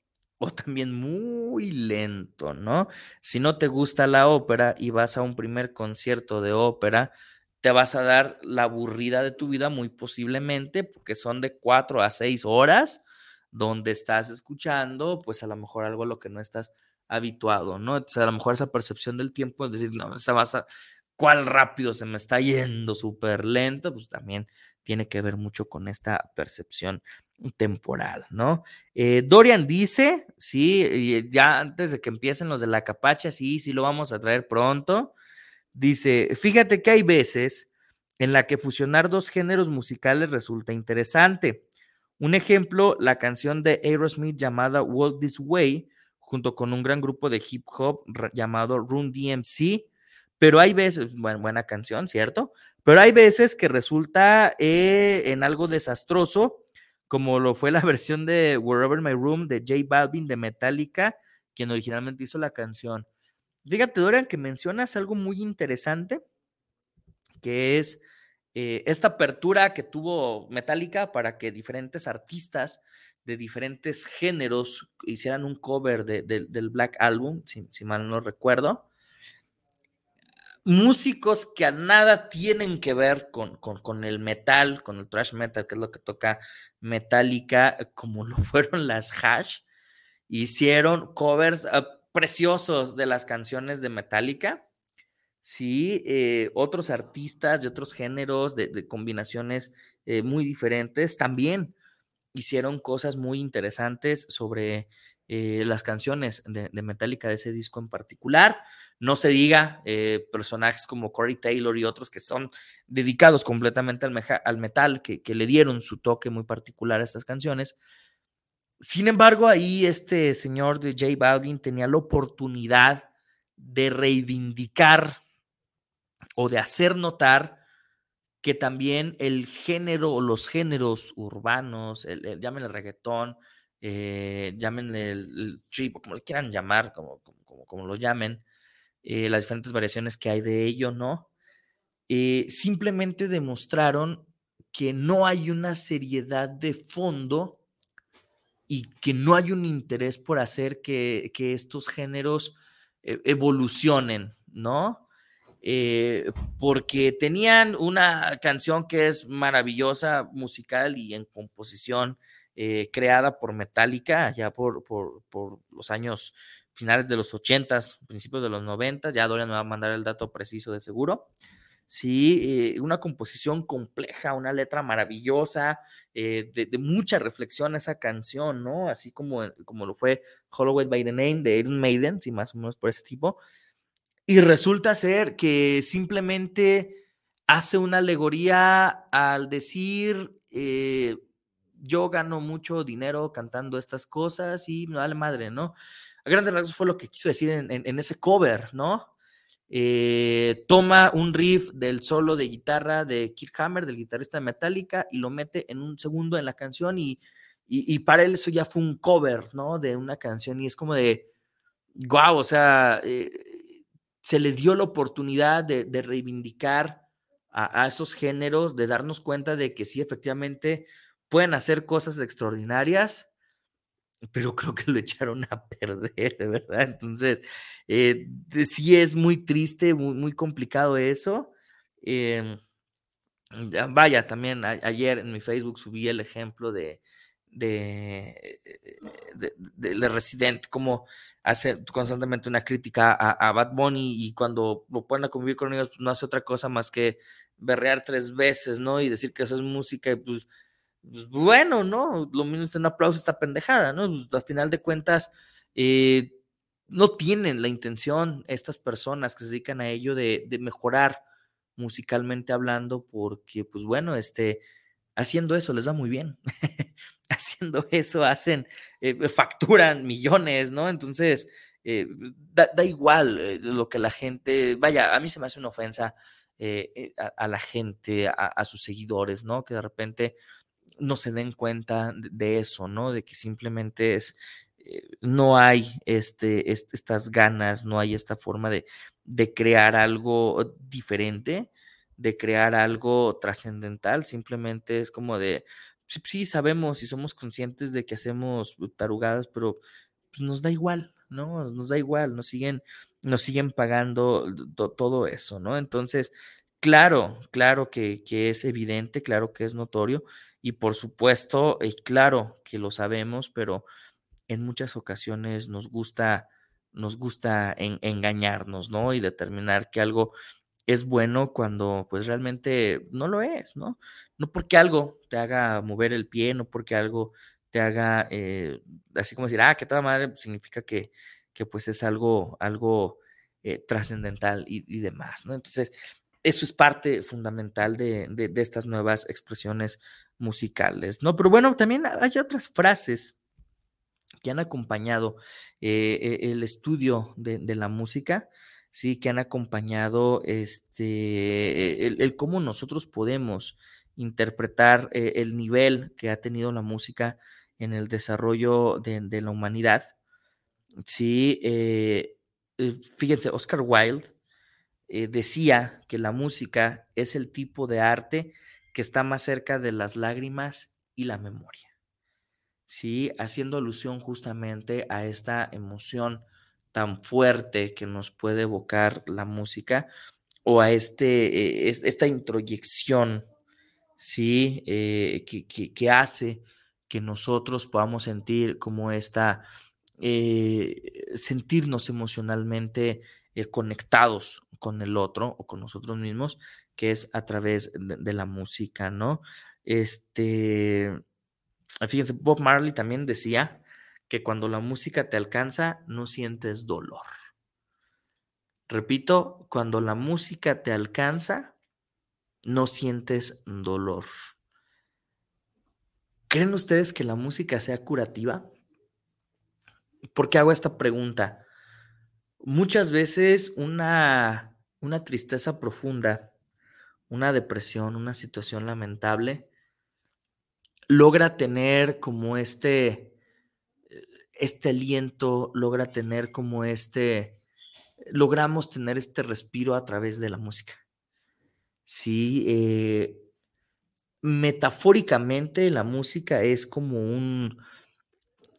también muy lento, ¿no? Si no te gusta la ópera y vas a un primer concierto de ópera, te vas a dar la aburrida de tu vida muy posiblemente porque son de cuatro a seis horas donde estás escuchando, pues a lo mejor algo a lo que no estás habituado, ¿no? Entonces, a lo mejor esa percepción del tiempo es decir, no, esta vas a, cuál rápido se me está yendo súper lento, pues también tiene que ver mucho con esta percepción temporal, ¿no? Eh, Dorian dice, sí, ya antes de que empiecen los de la capacha, sí, sí lo vamos a traer pronto. Dice, fíjate que hay veces en la que fusionar dos géneros musicales resulta interesante. Un ejemplo, la canción de Aerosmith llamada Walk This Way, junto con un gran grupo de hip hop llamado Run DMC, pero hay veces, bueno, buena canción, ¿cierto? Pero hay veces que resulta eh, en algo desastroso, como lo fue la versión de Wherever My Room de J Balvin de Metallica, quien originalmente hizo la canción. Fíjate, Dorian, que mencionas algo muy interesante, que es eh, esta apertura que tuvo Metallica para que diferentes artistas de diferentes géneros hicieran un cover del Black Album, si, mal no recuerdo. Músicos que a nada tienen que ver con, con, el metal, con el thrash metal, que es lo que toca Metallica, como lo fueron las Hash, hicieron covers ah, preciosos de las canciones de Metallica. Sí, eh, otros artistas de otros géneros, de, combinaciones eh, muy diferentes, también hicieron cosas muy interesantes sobre eh, las canciones de, Metallica de ese disco en particular. No se diga personajes como Corey Taylor y otros que son dedicados completamente al, metal, que, le dieron su toque muy particular a estas canciones. Sin embargo, ahí este señor de J Balvin tenía la oportunidad de reivindicar o de hacer notar que también el género o los géneros urbanos, el, llámenle reggaetón, eh, llámenle el, trip, como le quieran llamar, como, como, lo llamen, eh, las diferentes variaciones que hay de ello, ¿no? Eh, simplemente demostraron que no hay una seriedad de fondo y que no hay un interés por hacer que, estos géneros e, evolucionen, ¿no? Eh, porque tenían una canción que es maravillosa, musical y en composición, eh, creada por Metallica, ya por, por, los años finales de los 80s, principios de los 90 ya Dorian me va a mandar el dato preciso de seguro. Sí, eh, una composición compleja, una letra maravillosa, de, mucha reflexión esa canción, ¿no? Así como, como lo fue Holloway by the Name de Iron Maiden, sí, más o menos por ese tipo. Y resulta ser que simplemente hace una alegoría al decir, eh, yo gano mucho dinero cantando estas cosas y me vale madre, ¿no? A grandes rasgos fue lo que quiso decir en, ese cover, ¿no? Eh, toma un riff del solo de guitarra de Kirk Hammer, del guitarrista de Metallica, y lo mete en un segundo en la canción y, y, para él eso ya fue un cover, ¿no? De una canción y es como de, wow, o sea, eh, se le dio la oportunidad de, reivindicar a, esos géneros, de darnos cuenta de que sí, efectivamente, pueden hacer cosas extraordinarias, pero creo que lo echaron a perder, ¿verdad? Entonces, eh, sí es muy triste, muy, muy complicado eso. Em, vaya, también ayer en mi Facebook subí el ejemplo de, de, de, de, Resident, como hace constantemente una crítica a, Bad Bunny y cuando lo ponen a convivir con ellos, pues, no hace otra cosa más que berrear tres veces, ¿no? Y decir que eso es música y pues, pues bueno, ¿no? Lo mismo es un aplauso esta pendejada, ¿no? Pues, al final de cuentas, eh, no tienen la intención estas personas que se dedican a ello de, mejorar musicalmente hablando porque, pues bueno, este haciendo eso les da muy bien. haciendo eso hacen, eh, facturan millones, ¿no? Entonces, eh, da, igual eh, lo que la gente, vaya, a mí se me hace una ofensa a, la gente, a, sus seguidores, ¿no? Que de repente no se den cuenta de, eso, ¿no? De que simplemente es, no hay este, estas ganas, no hay esta forma de, de crear algo diferente de crear algo trascendental, simplemente es como de, sí, sabemos y somos conscientes de que hacemos tarugadas, pero pues, nos da igual, ¿no? Nos da igual, nos siguen, nos siguen pagando todo eso, ¿no? Entonces, claro, claro que, es evidente, claro que es notorio y por supuesto, eh, claro que lo sabemos, pero en muchas ocasiones nos gusta, nos gusta engañarnos, ¿no? Y determinar que algo es bueno cuando pues realmente no lo es, ¿no? No porque algo te haga mover el pie, no porque algo te haga, eh, así como decir, ah, que toda madre, significa que, que pues es algo, algo eh, trascendental y, demás, ¿no? Entonces, eso es parte fundamental de, estas nuevas expresiones musicales, ¿no? Pero bueno, también hay otras frases que han acompañado eh, el estudio de, la música, sí, que han acompañado este, el, cómo nosotros podemos interpretar eh, el nivel que ha tenido la música en el desarrollo de, la humanidad. Sí, eh, fíjense, Oscar Wilde decía que la música es el tipo de arte que está más cerca de las lágrimas y la memoria. Sí, haciendo alusión justamente a esta emoción tan fuerte que nos puede evocar la música o a este, eh, esta introyección, ¿sí? Eh, que, hace que nosotros podamos sentir como esta, eh, sentirnos emocionalmente conectados con el otro o con nosotros mismos, que es a través de, de la música, ¿no? Este, fíjense, Bob Marley también decía que cuando la música te alcanza no sientes dolor. Repito, cuando la música te alcanza, no sientes dolor. ¿Creen ustedes que la música sea curativa? ¿Por qué hago esta pregunta? Muchas veces una, una tristeza profunda, una depresión, una situación lamentable, logra tener como este, este aliento, logra tener como este, logramos tener este respiro a través de la música. Sí, eh, metafóricamente la música es como un,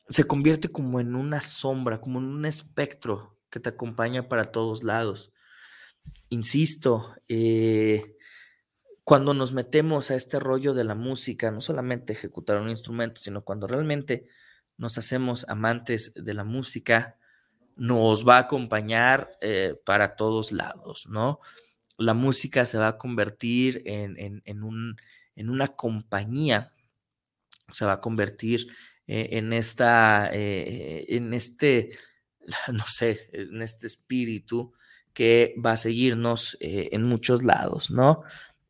se convierte como en una sombra, como en un espectro que te acompaña para todos lados. Insisto, eh, cuando nos metemos a este rollo de la música, no solamente ejecutar un instrumento, sino cuando realmente nos hacemos amantes de la música, nos va a acompañar eh, para todos lados, ¿no? La música se va a convertir en, un, en una compañía, se va a convertir eh, en esta, en este, no sé, en este espíritu que va a seguirnos en muchos lados, ¿no?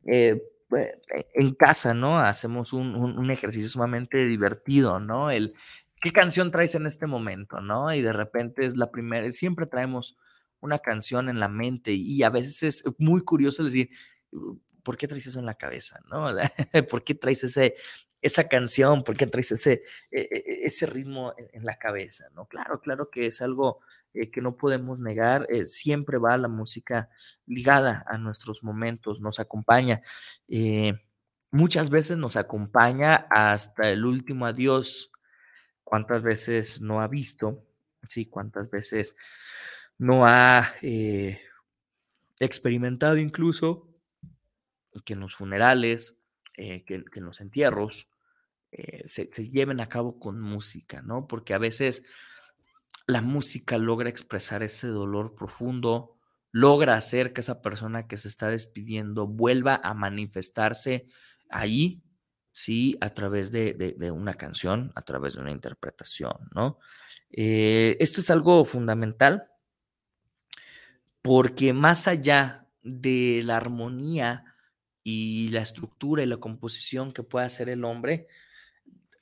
en casa, ¿no? Hacemos un, un, ejercicio sumamente divertido, ¿no? El, ¿qué canción traes en este momento? ¿No? Y de repente es la primera, siempre traemos una canción en la mente y a veces es muy curioso decir, ¿por qué traes eso en la cabeza? ¿No? ¿Por qué traes ese, esa canción? ¿Por qué traes ese, e, e, e, ese ritmo en, la cabeza? ¿No? Claro, claro que es algo eh, que no podemos negar. Eh, siempre va la música ligada a nuestros momentos, nos acompaña. Eh, muchas veces nos acompaña hasta el último adiós cuántas veces no ha visto, sí, cuántas veces no ha experimentado incluso que en los funerales, eh, que, en los entierros, eh, se, lleven a cabo con música, ¿no? Porque a veces la música logra expresar ese dolor profundo, logra hacer que esa persona que se está despidiendo vuelva a manifestarse ahí sí, a través de, una canción, a través de una interpretación, ¿no? Eh, esto es algo fundamental porque más allá de la armonía y la estructura y la composición que puede hacer el hombre,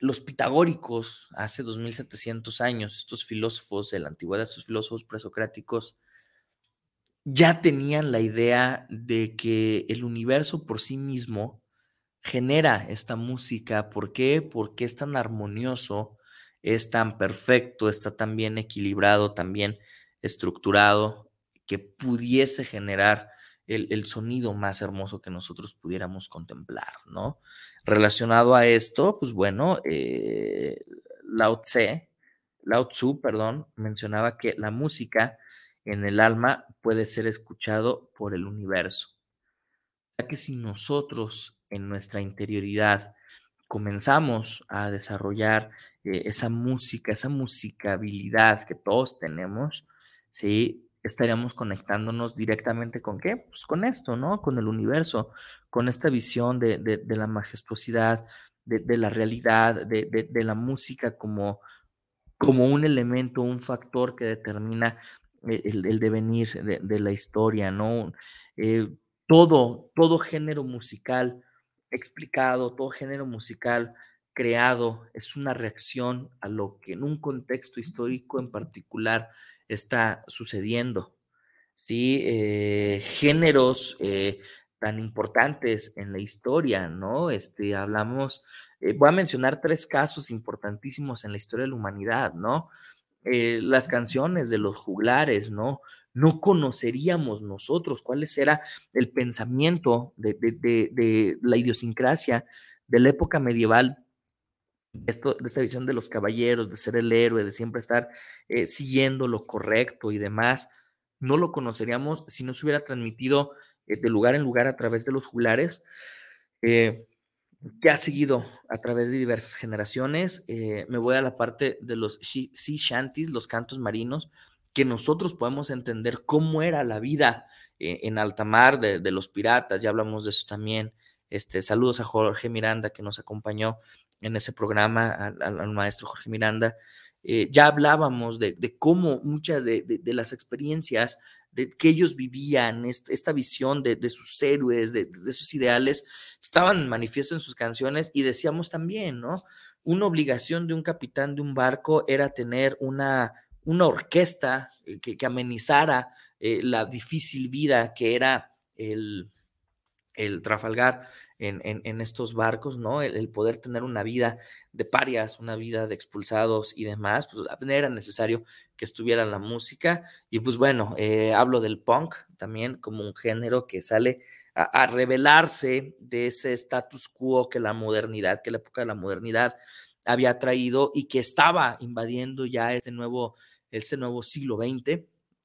los pitagóricos hace 2700 años, estos filósofos de la antigüedad, estos filósofos presocráticos, ya tenían la idea de que el universo por sí mismo genera esta música. ¿Por qué? Porque es tan armonioso, es tan perfecto, está tan bien equilibrado, tan bien estructurado, que pudiese generar el, sonido más hermoso que nosotros pudiéramos contemplar, ¿no? Relacionado a esto, pues bueno, eh, Lao Tse, Lao Tzu, perdón, mencionaba que la música en el alma puede ser escuchado por el universo. Ya que si nosotros en nuestra interioridad comenzamos a desarrollar eh, esa música, esa musicabilidad que todos tenemos, ¿sí? Estaríamos conectándonos directamente con qué? Pues con esto, ¿no? Con el universo, con esta visión de, la majestuosidad, de, la realidad, de, la música como, como un elemento, un factor que determina eh, el, devenir de, la historia, ¿no? Eh, todo, todo género musical explicado, todo género musical creado es una reacción a lo que en un contexto histórico en particular está sucediendo. Sí, eh, géneros eh, tan importantes en la historia, ¿no? Este, hablamos, eh, voy a mencionar tres casos importantísimos en la historia de la humanidad, ¿no? las canciones de los juglares, ¿no? No conoceríamos nosotros cuál era el pensamiento de, de la idiosincrasia de la época medieval esto, de esta visión de los caballeros, de ser el héroe, de siempre estar eh, siguiendo lo correcto y demás, no lo conoceríamos si no se hubiera transmitido eh, de lugar en lugar a través de los juglares, eh, que ha seguido a través de diversas generaciones. me voy a la parte de los sea shanties, los cantos marinos, que nosotros podemos entender cómo era la vida en alta mar de, de, los piratas, ya hablamos de eso también. Este, saludos a Jorge Miranda que nos acompañó en ese programa al, maestro Jorge Miranda, eh, ya hablábamos de, cómo muchas de, las experiencias de que ellos vivían, esta, visión de, sus héroes, de, sus ideales, estaban manifiesto en sus canciones y decíamos también, ¿no? Una obligación de un capitán de un barco era tener una, una orquesta eh, que, amenizara eh, la difícil vida que era el, el Trafalgar en, estos barcos, ¿no? El, poder tener una vida de parias, una vida de expulsados y demás, pues era necesario que estuviera la música. Y pues bueno, eh, hablo del punk también como un género que sale a, revelarse de ese status quo que la modernidad, que la época de la modernidad había traído y que estaba invadiendo ya nuevo, ese nuevo siglo XX,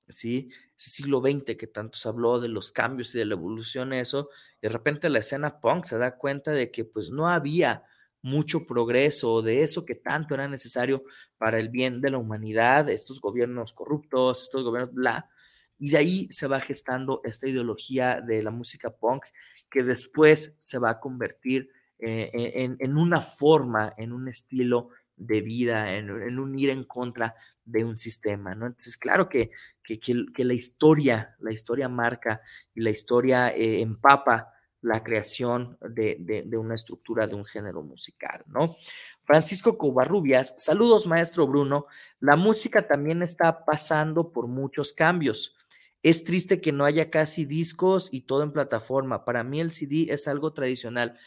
¿sí? ese siglo XX que tanto se habló de los cambios y de la evolución, eso, de repente la escena punk se da cuenta de que pues no había mucho progreso, de eso que tanto era necesario para el bien de la humanidad, estos gobiernos corruptos, estos gobiernos bla, y de ahí se va gestando esta ideología de la música punk que después se va a convertir eh, en, en, una forma, en un estilo de vida, en, un ir en contra de un sistema, ¿no? Entonces, claro que, que, la historia, la historia marca y la historia eh, empapa la creación de, una estructura de un género musical, ¿no? Francisco Covarrubias, saludos maestro Bruno, la música también está pasando por muchos cambios. Es triste que no haya casi discos y todo en plataforma. Para mí el CD es algo tradicional.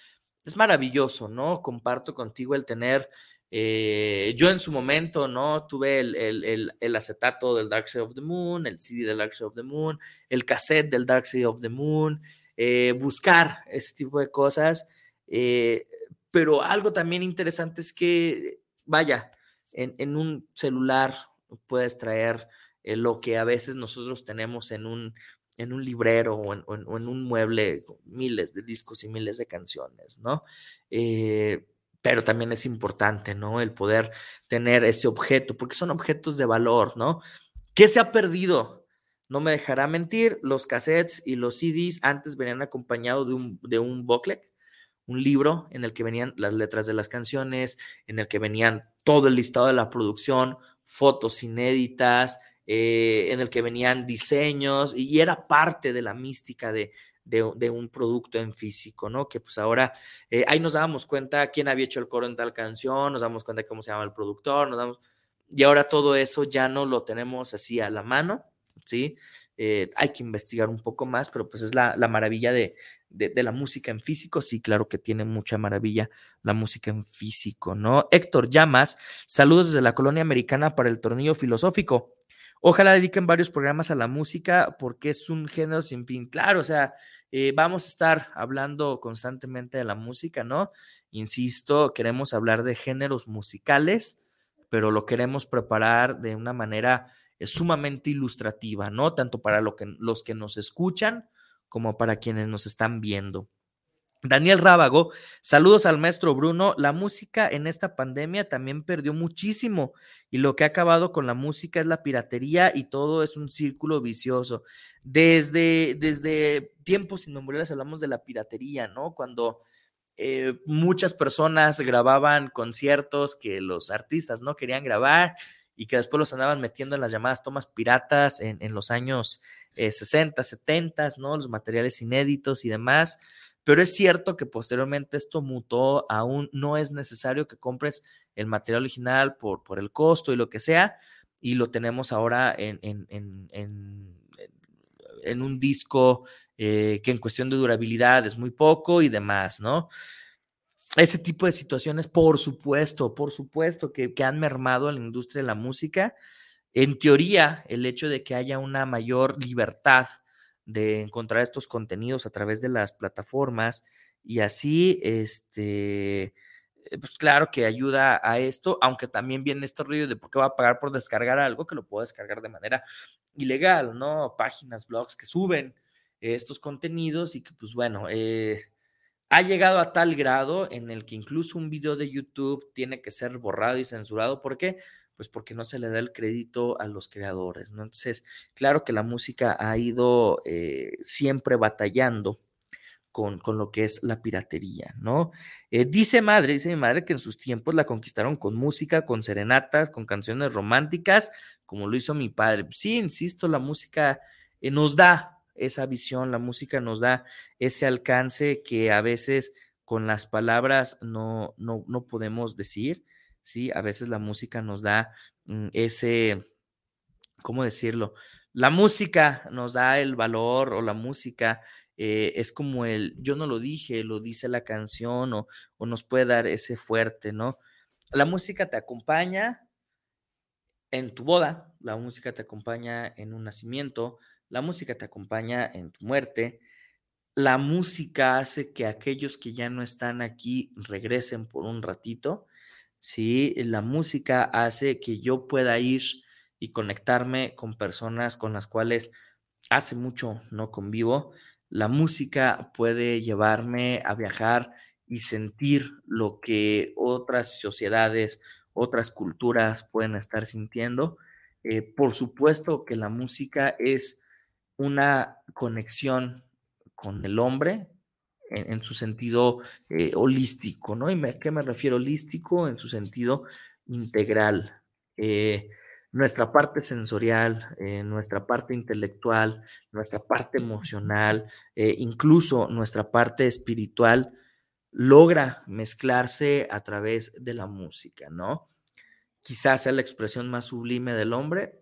Es maravilloso, ¿no? Comparto contigo el tener eh, yo en su momento, ¿no? Tuve el, acetato del Dark Side of the Moon, el CD del Dark Side of the Moon, el cassette del Dark Side of the Moon, eh, buscar ese tipo de cosas. Eh, pero algo también interesante es que, vaya, en, un celular puedes traer lo que a veces nosotros tenemos en un, en un librero o en, un mueble, miles de discos y miles de canciones, ¿no? Pero también es importante, ¿no? El poder tener ese objeto, porque son objetos de valor, ¿no? ¿Qué se ha perdido? No me dejará mentir, los cassettes y los CDs antes venían acompañados de un, de un booklet, un libro en el que venían las letras de las canciones, en el que venían todo el listado de la producción, fotos inéditas, eh, en el que venían diseños y era parte de la mística de, de, un producto en físico, ¿no? Que pues ahora eh, ahí nos dábamos cuenta quién había hecho el coro en tal canción, nos damos cuenta cómo se llama el productor, nos damos... Y ahora todo eso ya no lo tenemos así a la mano, ¿sí? Eh, hay que investigar un poco más, pero pues es la, maravilla de, de, la música en físico. Sí, claro que tiene mucha maravilla la música en físico, ¿no? Héctor Llamas, saludos desde la colonia americana para el tornillo filosófico. Ojalá dediquen varios programas a la música porque es un género sin fin. Claro, o sea, eh, vamos a estar hablando constantemente de la música, ¿no? Insisto, queremos hablar de géneros musicales, pero lo queremos preparar de una manera eh, sumamente ilustrativa, ¿no? Tanto para lo que, los que nos escuchan como para quienes nos están viendo. Daniel Rábago, saludos al maestro Bruno. La música en esta pandemia también perdió muchísimo y lo que ha acabado con la música es la piratería y todo es un círculo vicioso. Desde, desde tiempos inmemoriales hablamos de la piratería, ¿no? Cuando eh, muchas personas grababan conciertos que los artistas no querían grabar y que después los andaban metiendo en las llamadas tomas piratas en, los años 60, eh, 70, ¿no? Los materiales inéditos y demás. Pero es cierto que posteriormente esto mutó, aún no es necesario que compres el material original por, el costo y lo que sea, y lo tenemos ahora en un disco eh, que en cuestión de durabilidad es muy poco y demás, ¿no? Ese tipo de situaciones, por supuesto, por supuesto que, que han mermado a la industria de la música. En teoría, el hecho de que haya una mayor libertad de encontrar estos contenidos a través de las plataformas y así, este, eh, pues claro que ayuda a esto, aunque también viene este rollo de por qué va a pagar por descargar algo que lo puedo descargar de manera ilegal, ¿no? Páginas, blogs que suben estos contenidos y que pues bueno, eh, ha llegado a tal grado en el que incluso un video de YouTube tiene que ser borrado y censurado. ¿Por qué? Pues porque no se le da el crédito a los creadores, ¿no? Entonces, claro que la música ha ido eh, siempre batallando con, con, lo que es la piratería, ¿no? Eh, dice madre, dice mi madre que en sus tiempos la conquistaron con música, con serenatas, con canciones románticas, como lo hizo mi padre. Sí, insisto, la música eh, nos da esa visión, la música nos da ese alcance que a veces con las palabras no, no, no podemos decir. ¿Sí? A veces la música nos da mm, ese, ¿cómo decirlo? La música nos da el valor o la música eh, es como el, yo no lo dije, lo dice la canción o, o nos puede dar ese fuerte, ¿no? La música te acompaña en tu boda, la música te acompaña en un nacimiento, la música te acompaña en tu muerte, la música hace que aquellos que ya no están aquí regresen por un ratito ¿sí? La música hace que yo pueda ir y conectarme con personas con las cuales hace mucho no convivo. La música puede llevarme a viajar y sentir lo que otras sociedades, otras culturas pueden estar sintiendo. Eh, por supuesto que la música es una conexión con el hombre, en, su sentido eh, holístico, ¿no? ¿Y a qué me refiero holístico? En su sentido integral. Eh, nuestra parte sensorial, eh, nuestra parte intelectual, nuestra parte emocional, incluso nuestra parte espiritual, logra mezclarse a través de la música, ¿no? Quizás sea la expresión más sublime del hombre,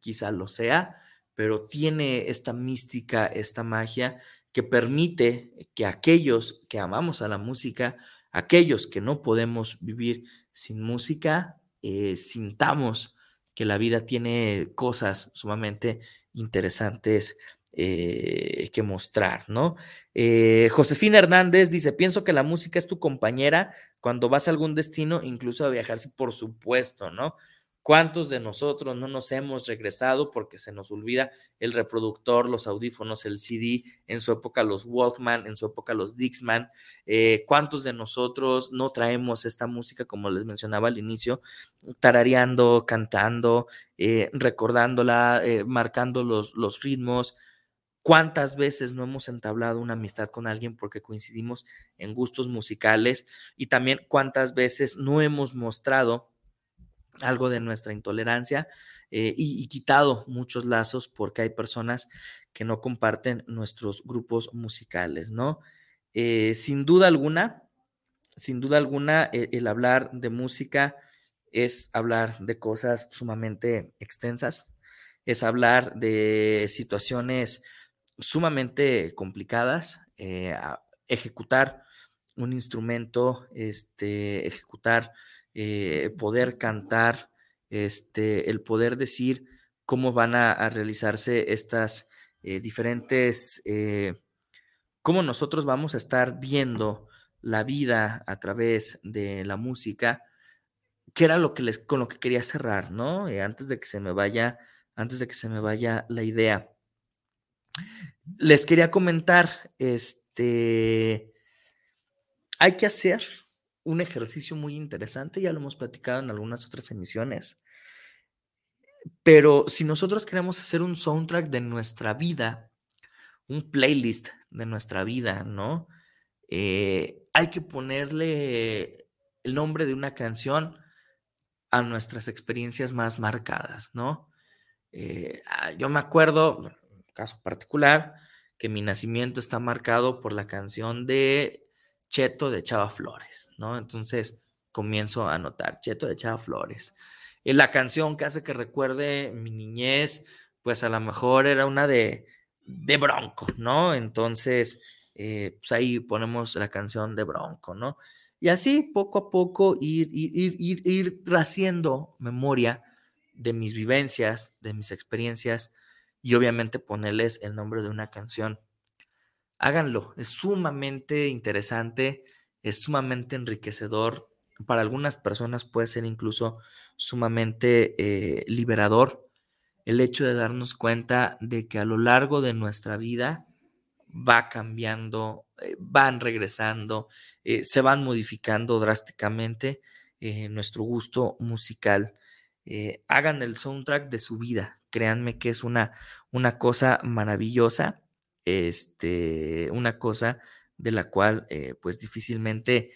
quizás lo sea, pero tiene esta mística, esta magia que permite que aquellos que amamos a la música, aquellos que no podemos vivir sin música, eh, sintamos que la vida tiene cosas sumamente interesantes eh, que mostrar, ¿no? Eh, Josefina Hernández dice, pienso que la música es tu compañera cuando vas a algún destino, incluso a viajar, sí, por supuesto, ¿no? ¿Cuántos de nosotros no nos hemos regresado porque se nos olvida el reproductor, los audífonos, el CD, en su época los Walkman, en su época los Dixman? Eh, ¿Cuántos de nosotros no traemos esta música, como les mencionaba al inicio, tarareando, cantando, eh, recordándola, eh, marcando los, los ritmos? ¿Cuántas veces no hemos entablado una amistad con alguien porque coincidimos en gustos musicales? Y también cuántas veces no hemos mostrado algo de nuestra intolerancia eh, y, quitado muchos lazos porque hay personas que no comparten nuestros grupos musicales, ¿no? Eh, sin duda alguna, sin duda alguna, e, el hablar de música es hablar de cosas sumamente extensas, es hablar de situaciones sumamente complicadas, eh, ejecutar un instrumento, este, ejecutar eh, poder cantar, este, el poder decir cómo van a, realizarse estas eh, diferentes, eh, cómo nosotros vamos a estar viendo la vida a través de la música, que era lo que les, con lo que quería cerrar, ¿no? antes de que se me vaya, antes de que se me vaya la idea. Les quería comentar, este, hay que hacer un ejercicio muy interesante, ya lo hemos platicado en algunas otras emisiones, pero si nosotros queremos hacer un soundtrack de nuestra vida, un playlist de nuestra vida, ¿no? Eh, hay que ponerle el nombre de una canción a nuestras experiencias más marcadas, ¿no? Eh, ah, yo me acuerdo, caso particular, que mi nacimiento está marcado por la canción de Cheto de Chava Flores, ¿no? Entonces comienzo a anotar Cheto de Chava Flores. La canción que hace que recuerde mi niñez, pues a lo mejor era una de, de Bronco, ¿no? Entonces, eh, pues ahí ponemos la canción de Bronco, ¿no? Y así poco a poco ir, ir, ir, ir, haciendo memoria de mis vivencias, de mis experiencias y obviamente ponerles el nombre de una canción. Háganlo, es sumamente interesante, es sumamente enriquecedor. Para algunas personas puede ser incluso sumamente eh, liberador el hecho de darnos cuenta de que a lo largo de nuestra vida va cambiando, eh, van regresando, eh, se van modificando drásticamente nuestro gusto musical. hagan el soundtrack de su vida, créanme que es una, una cosa maravillosa, este, una cosa de la cual pues difícilmente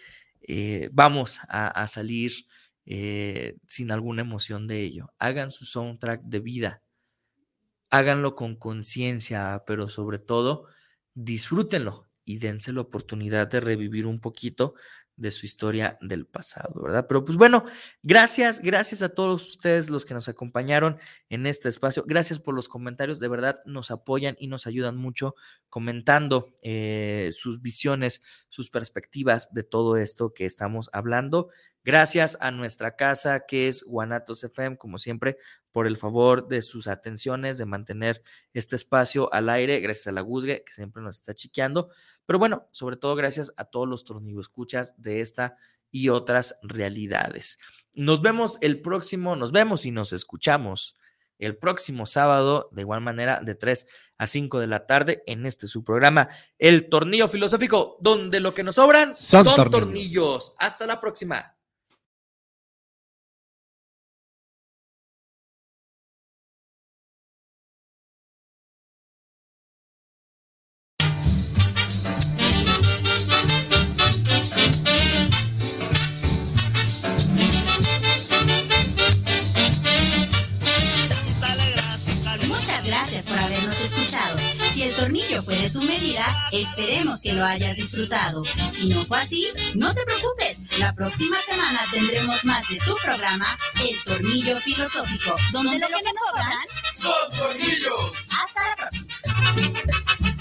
vamos a, salir sin alguna emoción de ello. Hagan su soundtrack de vida, háganlo con conciencia, pero sobre todo disfrútenlo y dense la oportunidad de revivir un poquito de su historia del pasado, ¿verdad? Pero pues bueno, gracias, gracias a todos ustedes los que nos acompañaron en este espacio. Gracias por los comentarios, de verdad nos apoyan y nos ayudan mucho comentando eh, sus visiones, sus perspectivas de todo esto que estamos hablando. Gracias a nuestra casa que es Guanatos FM, como siempre, por el favor de sus atenciones, de mantener este espacio al aire, gracias a la Guzgue, que siempre nos está chiqueando. Pero bueno, sobre todo gracias a todos los tornillos escuchas de esta y otras realidades. Nos vemos el próximo, nos vemos y nos escuchamos el próximo sábado, de igual manera, de 3 a 5 de la tarde, en este su programa, El Tornillo Filosófico, donde lo que nos sobran son, tornillos. Hasta la próxima. Disfrutado. Si no fue así, no te preocupes. La próxima semana tendremos más de tu programa, El Tornillo Filosófico, donde, lo que nos sobran son tornillos. Hasta la próxima.